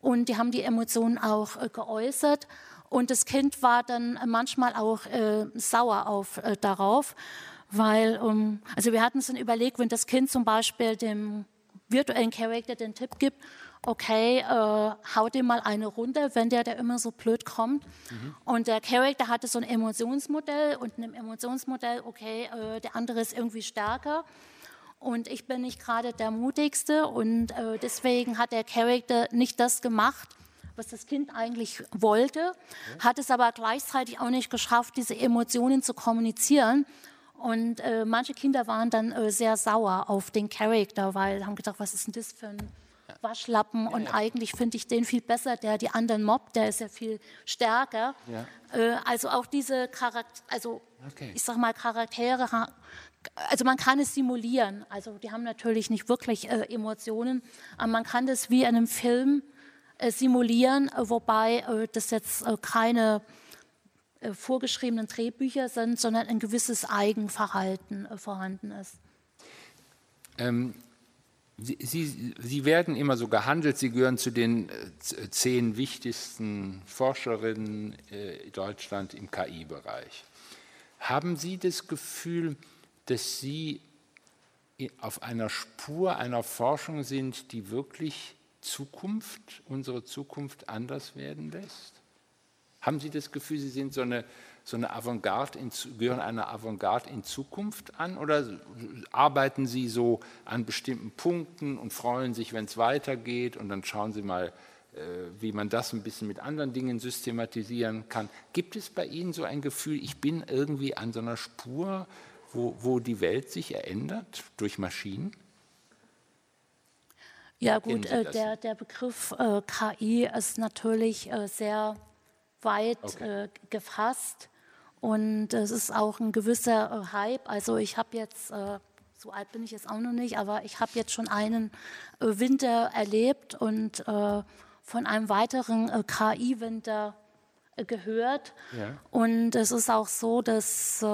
und die haben die Emotionen auch äh, geäußert. Und das Kind war dann manchmal auch sauer auf, darauf, weil, ähm, also wir hatten uns dann überlegt, wenn das Kind zum Beispiel dem virtuellen Charakter den Tipp gibt, okay, äh, hau dir mal eine runter, wenn der, der immer so blöd kommt. Und der Charakter hatte so ein Emotionsmodell und in dem Emotionsmodell, okay, äh, der andere ist irgendwie stärker. Und ich bin nicht gerade der mutigste und äh, deswegen hat der Charakter nicht das gemacht, was das Kind eigentlich wollte, hat es aber gleichzeitig auch nicht geschafft, diese Emotionen zu kommunizieren. Und äh, manche Kinder waren dann äh, sehr sauer auf den Charakter, weil haben gedacht, was ist denn das für ein Waschlappen? Und eigentlich finde ich den viel besser, der die anderen mobbt, der ist ja viel stärker. Äh, also auch diese Charakter, also Okay. ich sag mal Charaktere, ha- also man kann es simulieren. Also die haben natürlich nicht wirklich äh, Emotionen, aber man kann das wie in einem Film äh, simulieren, äh, wobei das jetzt keine vorgeschriebenen Drehbücher sind, sondern ein gewisses Eigenverhalten äh, vorhanden ist. Ähm, Sie, Sie, Sie werden immer so gehandelt, Sie gehören zu den äh, zehn wichtigsten Forscherinnen äh, in Deutschland im KI-Bereich. Haben Sie das Gefühl, dass Sie auf einer Spur einer Forschung sind, die wirklich Zukunft, unsere Zukunft anders werden lässt? Haben Sie das Gefühl, Sie sind so eine, so eine Avantgarde, in, gehören einer Avantgarde in Zukunft an oder arbeiten Sie so an bestimmten Punkten und freuen sich, wenn es weitergeht und dann schauen Sie mal, äh, wie man das ein bisschen mit anderen Dingen systematisieren kann. Gibt es bei Ihnen so ein Gefühl, ich bin irgendwie an so einer Spur, wo, wo die Welt sich ändert durch Maschinen? Ja gut, äh, der, der Begriff äh, KI ist natürlich äh, sehr weit okay. Äh, gefasst und es ist auch ein gewisser äh, Hype. Also ich habe jetzt, äh, so alt bin ich jetzt auch noch nicht, aber ich habe jetzt schon einen Winter erlebt und von einem weiteren KI-Winter gehört. Ja. Und es ist auch so, dass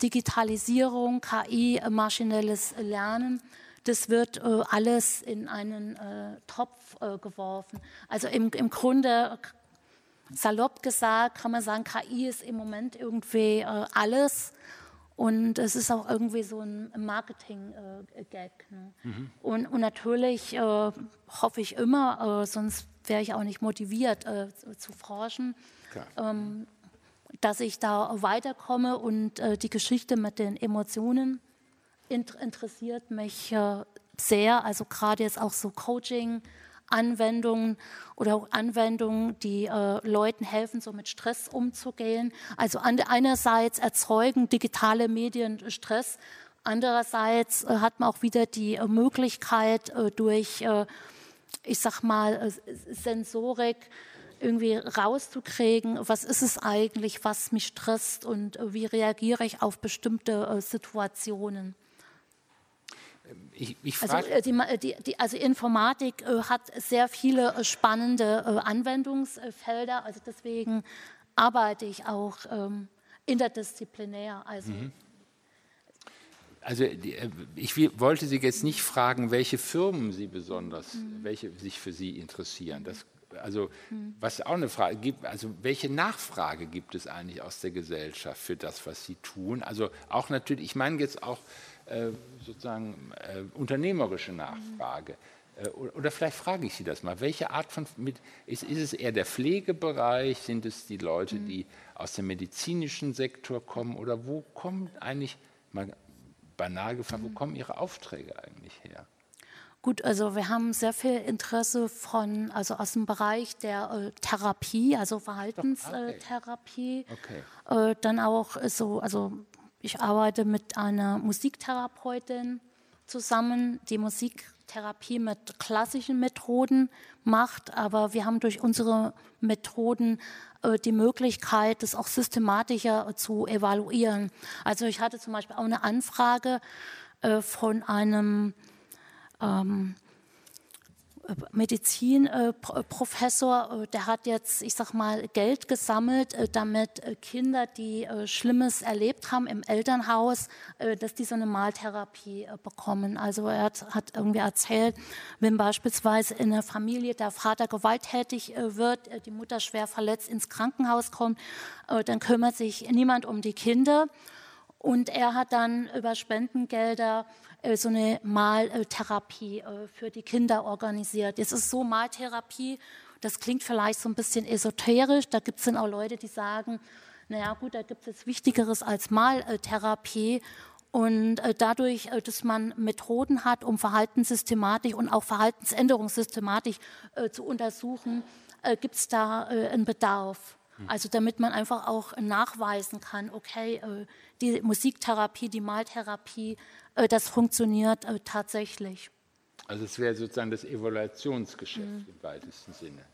Digitalisierung, KI, maschinelles Lernen, das wird äh, alles in einen äh, Topf äh, geworfen. Also im, im Grunde, salopp gesagt, kann man sagen, KI ist im Moment irgendwie äh, alles. Und es ist auch irgendwie so ein Marketing-Gag. Ne? Mhm. Und, und, natürlich äh, hoffe ich immer, äh, sonst wäre ich auch nicht motiviert zu forschen, ähm, dass ich da weiterkomme und die Geschichte mit den Emotionen interessiert mich äh, sehr. Also gerade jetzt auch so Coaching. Anwendungen oder auch Anwendungen, die äh, Leuten helfen, so mit Stress umzugehen. Also an, einerseits erzeugen digitale Medien Stress, andererseits äh, hat man auch wieder die äh, Möglichkeit äh, durch, äh, ich sag mal, Sensorik irgendwie rauszukriegen, was ist es eigentlich, was mich stresst und wie reagiere ich auf bestimmte Situationen. Ich, ich also, äh, die, äh, die, die, also, Informatik äh, hat sehr viele äh, spannende äh, Anwendungsfelder. Also deswegen arbeite ich auch ähm, interdisziplinär. Also, mhm. also ich wollte Sie jetzt nicht fragen, welche Firmen Sie besonders, mhm. welche sich für Sie interessieren. Das, also mhm. was auch eine Frage gibt, also welche Nachfrage gibt es eigentlich aus der Gesellschaft für das, was Sie tun? Also auch natürlich, ich meine jetzt auch sozusagen äh, unternehmerische Nachfrage. Äh, oder vielleicht frage ich Sie das mal, welche Art von, mit, ist, ist es eher der Pflegebereich, sind es die Leute, mhm. die aus dem medizinischen Sektor kommen oder wo kommen eigentlich, mal banal gefragt, wo mhm. kommen Ihre Aufträge eigentlich her? Gut, also wir haben sehr viel Interesse von, also aus dem Bereich der äh, Therapie, also Verhaltenstherapie. Okay. Äh, dann auch so, also ich arbeite mit einer Musiktherapeutin zusammen, die Musiktherapie mit klassischen Methoden macht, aber wir haben durch unsere Methoden äh, die Möglichkeit, das auch systematischer zu evaluieren. Also ich hatte zum Beispiel auch eine Anfrage äh, von einem ähm, Medizinprofessor, äh, der hat jetzt, ich sag mal, Geld gesammelt, äh, damit äh, Kinder, die Schlimmes erlebt haben im Elternhaus, dass die so eine Maltherapie bekommen. Also er hat, hat irgendwie erzählt, wenn beispielsweise in der Familie der Vater gewalttätig wird, die Mutter schwer verletzt ins Krankenhaus kommt, dann kümmert sich niemand um die Kinder. Und er hat dann über Spendengelder äh, so eine Maltherapie äh, für die Kinder organisiert. Es ist so Maltherapie, das klingt vielleicht so ein bisschen esoterisch. Da gibt es dann auch Leute, die sagen, naja gut, da gibt es Wichtigeres als Maltherapie. Und äh, dadurch, dass man Methoden hat, um Verhaltenssystematik und auch Verhaltensänderungssystematik zu untersuchen, gibt es da einen Bedarf. Hm. Also damit man einfach auch nachweisen kann, okay, die Musiktherapie, die Maltherapie, äh, das funktioniert äh, tatsächlich. Also es wäre sozusagen das Evaluationsgeschäft mhm. im weitesten Sinne.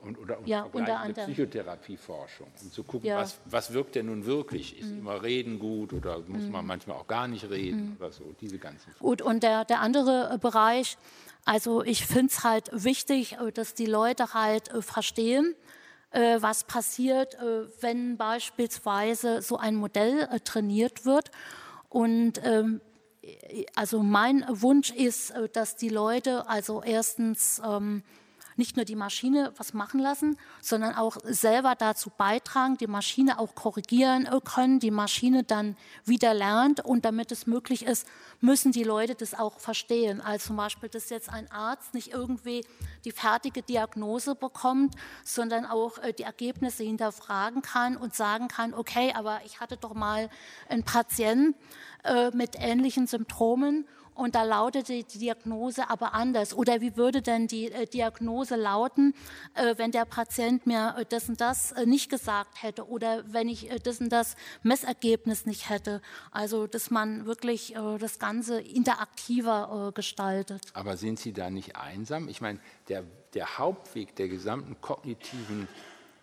Und, oder ja, unter anderem. Psychotherapieforschung, um zu gucken, ja. was, was wirkt denn nun wirklich? Ist mhm. immer Reden gut oder muss mhm. man manchmal auch gar nicht reden mhm. oder so, diese ganzen Fragen. Gut, und der, der andere äh, Bereich, also ich finde es halt wichtig, dass die Leute halt verstehen, was passiert, wenn beispielsweise so ein Modell trainiert wird. Und ähm, also mein Wunsch ist, äh, dass die Leute also erstens ähm, nicht nur die Maschine was machen lassen, sondern auch selber dazu beitragen, die Maschine auch korrigieren können, die Maschine dann wieder lernt und damit es möglich ist, müssen die Leute das auch verstehen. Also zum Beispiel, dass jetzt ein Arzt nicht irgendwie die fertige Diagnose bekommt, sondern auch äh, die Ergebnisse hinterfragen kann und sagen kann, okay, aber ich hatte doch mal einen Patienten äh, mit ähnlichen Symptomen und da lautete die Diagnose aber anders. Oder wie würde denn die äh, Diagnose lauten, äh, wenn der Patient mir äh, das und das nicht gesagt hätte oder wenn ich das und das Messergebnis nicht hätte. Also, dass man wirklich das Ganze interaktiver gestaltet. Aber sind Sie da nicht einsam? Ich meine, der, der Hauptweg der gesamten kognitiven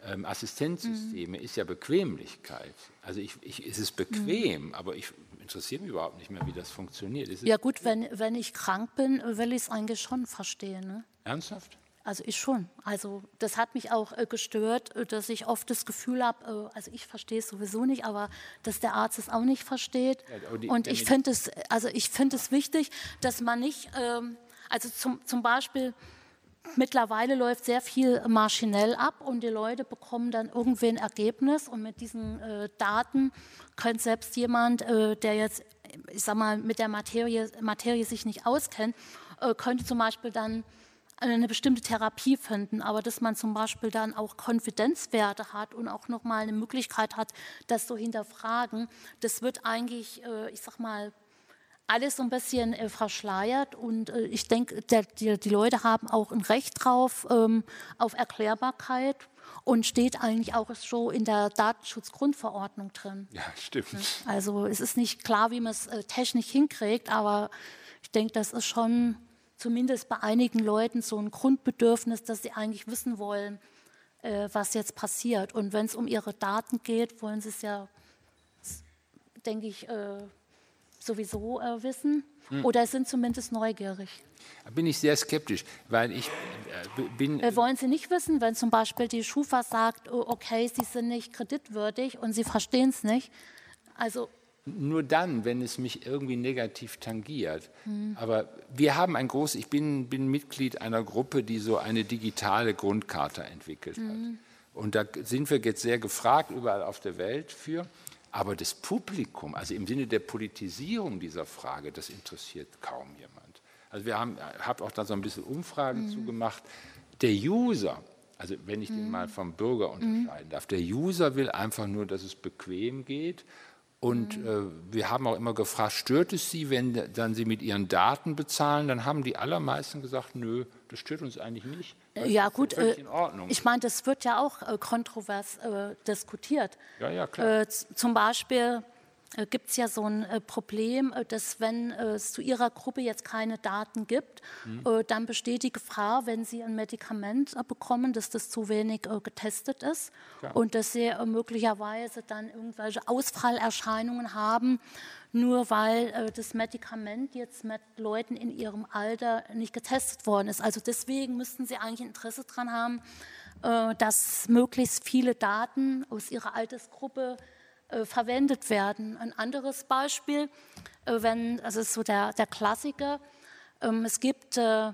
ähm, Assistenzsysteme mhm. ist ja Bequemlichkeit. Also ich, ich, es ist bequem, mhm. aber ich interessiert mich überhaupt nicht mehr, wie das funktioniert. ja gut, wenn, wenn ich krank bin, will ich es eigentlich schon verstehen. Ne? Ernsthaft? Also ich schon. Also das hat mich auch äh, gestört, äh, dass ich oft das Gefühl habe, äh, also ich verstehe es sowieso nicht, aber dass der Arzt es auch nicht versteht. Ja, die, Und ich finde es, also ich finde es wichtig, dass man nicht, ähm, also zum, zum Beispiel Mittlerweile läuft sehr viel maschinell ab und die Leute bekommen dann irgendwie ein Ergebnis und mit diesen äh, Daten könnte selbst jemand, äh, der jetzt, ich sag mal, mit der Materie, Materie sich nicht auskennt, äh, könnte zum Beispiel dann eine bestimmte Therapie finden, aber dass man zum Beispiel dann auch Konfidenzwerte hat und auch nochmal eine Möglichkeit hat, das so hinterfragen, das wird eigentlich, äh, ich sag mal, alles so ein bisschen äh, verschleiert. Und äh, ich denke, die, die, Leute haben auch ein Recht drauf ähm, auf Erklärbarkeit und steht eigentlich auch so in der Datenschutzgrundverordnung drin. Ja, stimmt. Also es ist nicht klar, wie man es äh, technisch hinkriegt, aber ich denke, das ist schon zumindest bei einigen Leuten so ein Grundbedürfnis, dass sie eigentlich wissen wollen, äh, was jetzt passiert. Und wenn es um ihre Daten geht, wollen sie es ja, denke ich, äh, sowieso äh, wissen hm. oder sind zumindest neugierig. Da bin ich sehr skeptisch, weil ich äh, bin. Äh, wollen Sie nicht wissen, wenn zum Beispiel die Schufa sagt, oh, okay, Sie sind nicht kreditwürdig und Sie verstehen es nicht? Also nur dann, wenn es mich irgendwie negativ tangiert. Mhm. Aber wir haben ein großes, ich bin, bin, Mitglied einer Gruppe, die so eine digitale Grundkarte entwickelt mhm. hat. Hm. Und da sind wir jetzt sehr gefragt überall auf der Welt für. Aber das Publikum, also im Sinne der Politisierung dieser Frage, das interessiert kaum jemand. Also wir haben, habe auch da so ein bisschen Umfragen mhm. zugemacht. Der User, also wenn ich mhm. den mal vom Bürger unterscheiden mhm. darf, der User will einfach nur, dass es bequem geht und mhm. äh, wir haben auch immer gefragt, stört es Sie, wenn dann Sie mit Ihren Daten bezahlen? Dann haben die allermeisten gesagt, nö, das stört uns eigentlich nicht. Das ja gut, äh, ich meine, das wird ja auch äh, kontrovers äh, diskutiert. Ja, ja, klar. Äh, zum Beispiel äh, gibt es ja so ein äh, Problem, äh, dass wenn es zu Ihrer Gruppe jetzt keine Daten gibt, mhm. dann besteht die Gefahr, wenn Sie ein Medikament bekommen, dass das zu wenig getestet ist ja. und dass Sie möglicherweise dann irgendwelche Ausfallerscheinungen haben, nur weil das Medikament jetzt mit Leuten in ihrem Alter nicht getestet worden ist. Also deswegen müssten Sie eigentlich Interesse daran haben, dass möglichst viele Daten aus Ihrer Altersgruppe äh, verwendet werden. Ein anderes Beispiel, äh, wenn, also ist so der, der Klassiker, ähm, es gibt äh,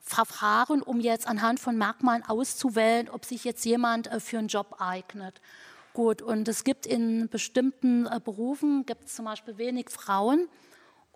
Verfahren, um jetzt anhand von Merkmalen auszuwählen, ob sich jetzt jemand für einen Job eignet. Gut, und es gibt in bestimmten Berufen, gibt es zum Beispiel wenig Frauen,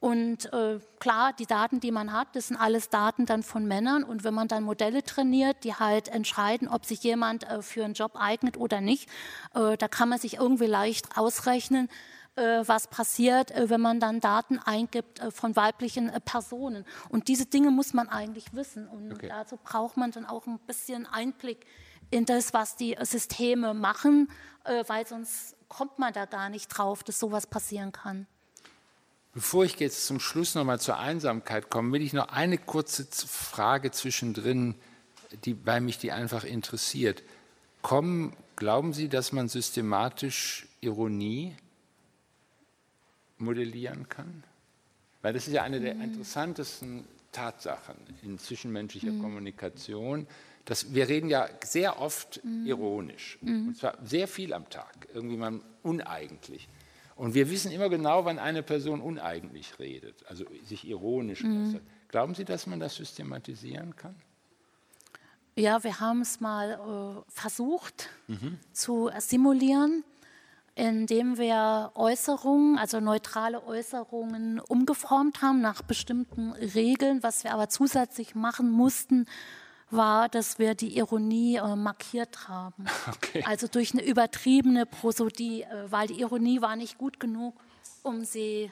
und äh, klar, die Daten, die man hat, das sind alles Daten dann von Männern. Und wenn man dann Modelle trainiert, die halt entscheiden, ob sich jemand äh, für einen Job eignet oder nicht, äh, da kann man sich irgendwie leicht ausrechnen, äh, was passiert, äh, wenn man dann Daten eingibt äh, von weiblichen Personen. Und diese Dinge muss man eigentlich wissen. Und okay. dazu braucht man dann auch ein bisschen Einblick in das, was die Systeme machen, weil sonst kommt man da gar nicht drauf, dass sowas passieren kann. Bevor ich jetzt zum Schluss nochmal zur Einsamkeit komme, will ich noch eine kurze Frage zwischendrin, die, weil mich die einfach interessiert. Kommen, glauben Sie, dass man systematisch Ironie modellieren kann? Weil das ist ja eine der mhm. interessantesten Tatsachen in zwischenmenschlicher mhm. Kommunikation. Dass wir reden ja sehr oft mhm. ironisch, mhm. und zwar sehr viel am Tag, irgendwie mal uneigentlich. Und wir wissen immer genau, wann eine Person uneigentlich redet, also sich ironisch mhm. äußert. Glauben Sie, dass man das systematisieren kann? Ja, wir haben es mal äh, versucht mhm. zu simulieren, indem wir Äußerungen, also neutrale Äußerungen umgeformt haben nach bestimmten Regeln. Was wir aber zusätzlich machen mussten, war, dass wir die Ironie äh, markiert haben. <laughs> Okay. Also durch eine übertriebene Prosodie, äh, weil die Ironie war nicht gut genug, um sie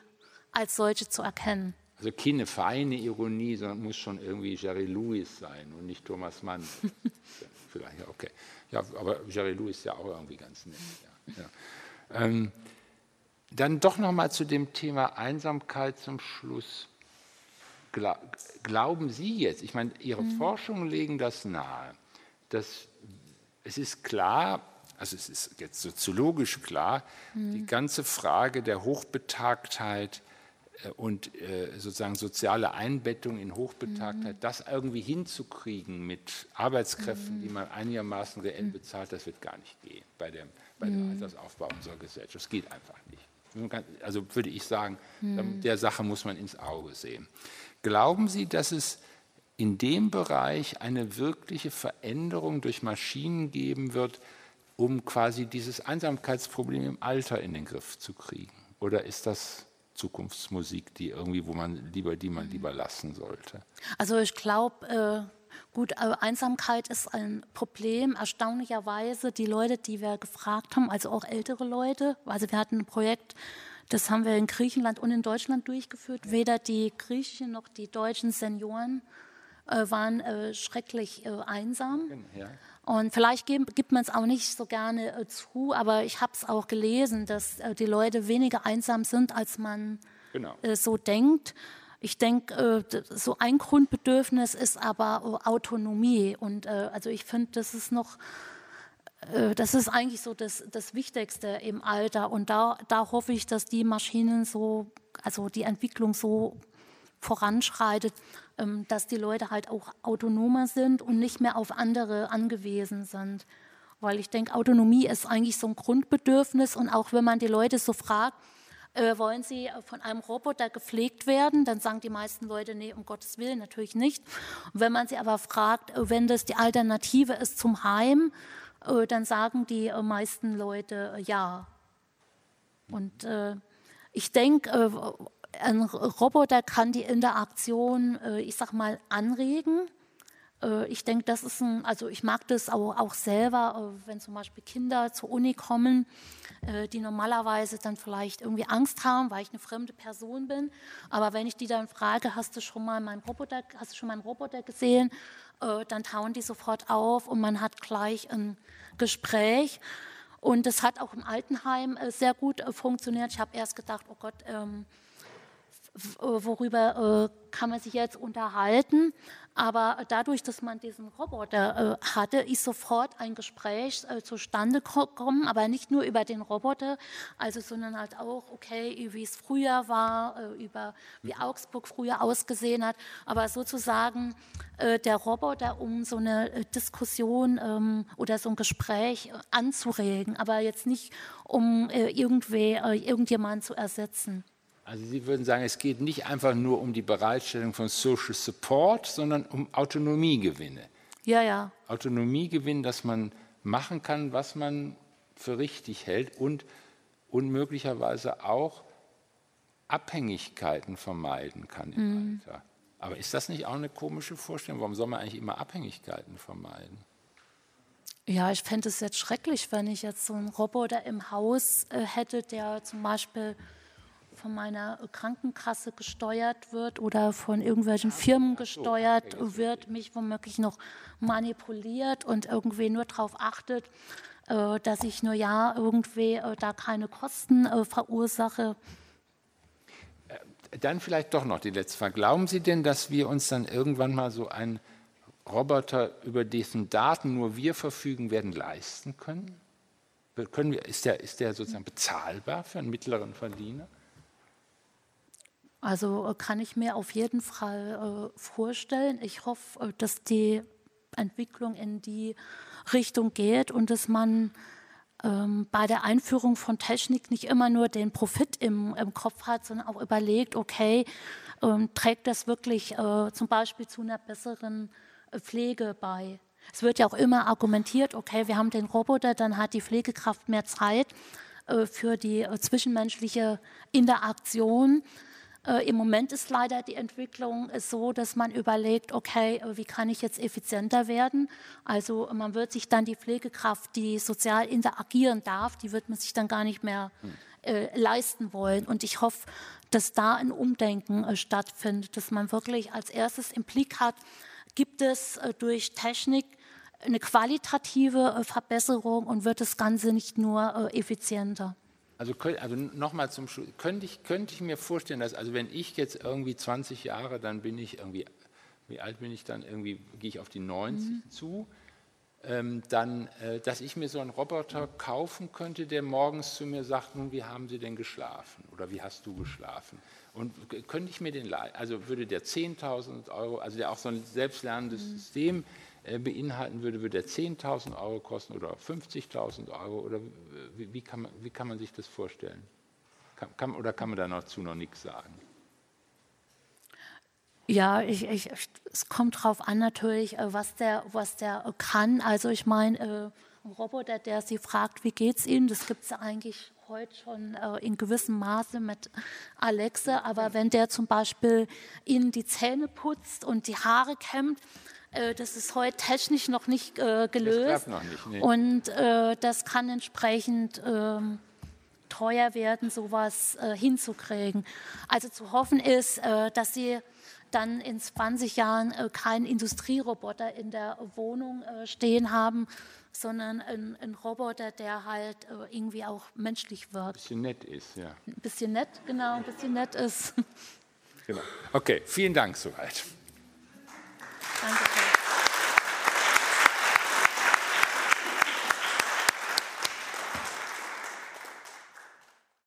als solche zu erkennen. Also keine feine Ironie, sondern muss schon irgendwie Jerry Lewis sein und nicht Thomas Mann. <laughs> Vielleicht, okay. Ja, aber Jerry Lewis ist ja auch irgendwie ganz nett. Ja, ja. Ähm, dann doch noch mal zu dem Thema Einsamkeit zum Schluss. Glauben Sie jetzt, ich meine, Ihre mhm. Forschungen legen das nahe, dass es ist klar, also es ist jetzt soziologisch klar, mhm. die ganze Frage der Hochbetagtheit äh, und äh, sozusagen soziale Einbettung in Hochbetagtheit, mhm. das irgendwie hinzukriegen mit Arbeitskräften, mhm. die man einigermaßen reell mhm. bezahlt, das wird gar nicht gehen bei dem, bei dem mhm. Altersaufbau unserer Gesellschaft. Das geht einfach nicht. Also würde ich sagen, mhm. der Sache muss man ins Auge sehen. Glauben Sie, dass es in dem Bereich eine wirkliche Veränderung durch Maschinen geben wird, um quasi dieses Einsamkeitsproblem im Alter in den Griff zu kriegen? Oder ist das Zukunftsmusik, die irgendwie, wo man lieber, die man lieber lassen sollte? Also ich glaube, äh Gut, Einsamkeit ist ein Problem. Erstaunlicherweise die Leute, die wir gefragt haben, also auch ältere Leute, also wir hatten ein Projekt, das haben wir in Griechenland und in Deutschland durchgeführt. Weder die griechischen noch die deutschen Senioren äh, waren äh, schrecklich äh, einsam. Ja. Und vielleicht gibt, gibt man es auch nicht so gerne äh, zu, aber ich habe es auch gelesen, dass äh, die Leute weniger einsam sind, als man genau. Äh, so denkt. Ich denke, so ein Grundbedürfnis ist aber Autonomie. Und also ich finde, das ist noch das ist eigentlich so das, das Wichtigste im Alter. Und da, da hoffe ich, dass die Maschinen so, also die Entwicklung so voranschreitet, ähm, dass die Leute halt auch autonomer sind und nicht mehr auf andere angewiesen sind. Weil ich denke, Autonomie ist eigentlich so ein Grundbedürfnis und auch wenn man die Leute so fragt, äh, wollen sie von einem Roboter gepflegt werden, dann sagen die meisten Leute, nee, um Gottes Willen natürlich nicht. Und wenn man sie aber fragt, äh, wenn das die Alternative ist zum Heim, äh, dann sagen die äh, meisten Leute äh, ja. Und äh, ich denke, ein Roboter kann die Interaktion, äh, ich sag mal, anregen. Äh, ich denke, das ist ein, also ich mag das auch, auch selber, äh, wenn zum Beispiel Kinder zur Uni kommen, die normalerweise dann vielleicht irgendwie Angst haben, weil ich eine fremde Person bin. Aber wenn ich die dann frage, hast du schon mal meinen Roboter, hast du schon meinen Roboter gesehen, dann tauen die sofort auf und man hat gleich ein Gespräch. Und das hat auch im Altenheim sehr gut funktioniert. Ich habe erst gedacht, oh Gott, ähm, worüber äh, kann man sich jetzt unterhalten. Aber dadurch, dass man diesen Roboter äh, hatte, ist sofort ein Gespräch äh, zustande gekommen, aber nicht nur über den Roboter, also, sondern halt auch, okay, wie es früher war, äh, über wie mhm. Augsburg früher ausgesehen hat, aber sozusagen äh, der Roboter, um so eine äh, Diskussion ähm, oder so ein Gespräch anzuregen, aber jetzt nicht, um irgendwie, irgendjemanden zu ersetzen. Also Sie würden sagen, es geht nicht einfach nur um die Bereitstellung von Social Support, sondern um Autonomiegewinne. Ja, ja. Autonomiegewinn, dass man machen kann, was man für richtig hält und, und möglicherweise auch Abhängigkeiten vermeiden kann im mhm. Alter. Aber ist das nicht auch eine komische Vorstellung? Warum soll man eigentlich immer Abhängigkeiten vermeiden? Ja, ich fände es jetzt schrecklich, wenn ich jetzt so einen Roboter im Haus äh, hätte, der zum Beispiel von meiner Krankenkasse gesteuert wird oder von irgendwelchen Firmen gesteuert wird, mich womöglich noch manipuliert und irgendwie nur darauf achtet, äh, dass ich nur ja irgendwie äh, da keine Kosten äh, verursache. Dann vielleicht doch noch die letzte Frage. Glauben Sie denn, dass wir uns dann irgendwann mal so einen Roboter, über dessen Daten nur wir verfügen werden, leisten können? können wir, ist, der, ist der sozusagen bezahlbar für einen mittleren Verdiener? Also äh, kann ich mir auf jeden Fall äh, vorstellen. Ich hoffe, äh, dass die Entwicklung in die Richtung geht und dass man ähm, bei der Einführung von Technik nicht immer nur den Profit im, im Kopf hat, sondern auch überlegt, okay, ähm, trägt das wirklich äh, zum Beispiel zu einer besseren äh, Pflege bei? Es wird ja auch immer argumentiert, okay, wir haben den Roboter, dann hat die Pflegekraft mehr Zeit äh, für die zwischenmenschliche Interaktion. Äh, Im Moment ist leider die Entwicklung so, dass man überlegt, okay, äh, wie kann ich jetzt effizienter werden? Also man wird sich dann die Pflegekraft, die sozial interagieren darf, die wird man sich dann gar nicht mehr äh, leisten wollen. Und ich hoffe, dass da ein Umdenken äh, stattfindet, dass man wirklich als erstes im Blick hat, gibt es äh, durch Technik eine qualitative äh, Verbesserung und wird das Ganze nicht nur effizienter. Also, also nochmal zum Schluss, könnte ich, könnte ich mir vorstellen, dass, also wenn ich jetzt irgendwie 20 Jahre, dann bin ich irgendwie, wie alt bin ich dann, irgendwie gehe ich auf die 90 mhm. zu, ähm, dann, äh, dass ich mir so einen Roboter kaufen könnte, der morgens zu mir sagt, nun, wie haben Sie denn geschlafen oder wie hast du geschlafen? Und könnte ich mir den, also würde der 10.000 Euro, also der auch so ein selbstlernendes mhm. System beinhalten würde, würde er 10.000 Euro kosten oder 50.000 Euro? Oder wie, wie, kann man, wie kann man sich das vorstellen? Kann, kann, oder kann man dazu noch nichts sagen? Ja, ich, ich, es kommt darauf an natürlich, äh, was der, was der kann. Also ich meine, äh, ein Roboter, der Sie fragt, wie geht es Ihnen, das gibt es ja eigentlich heute schon in gewissem Maße mit Alexa. Aber wenn der zum Beispiel Ihnen die Zähne putzt und die Haare kämmt, äh, das ist heute technisch noch nicht äh, gelöst. Das noch nicht, nee. Und äh, das kann entsprechend ähm, teuer werden, sowas äh, hinzukriegen. Also zu hoffen ist, äh, dass sie dann in 20 Jahren äh, keinen Industrieroboter in der Wohnung stehen haben, sondern ein, ein, Roboter, der halt irgendwie auch menschlich wirkt. Ein bisschen nett ist, ja. Ein bisschen nett, genau, ein bisschen nett ist. <laughs> Genau. Okay, vielen Dank soweit. Danke.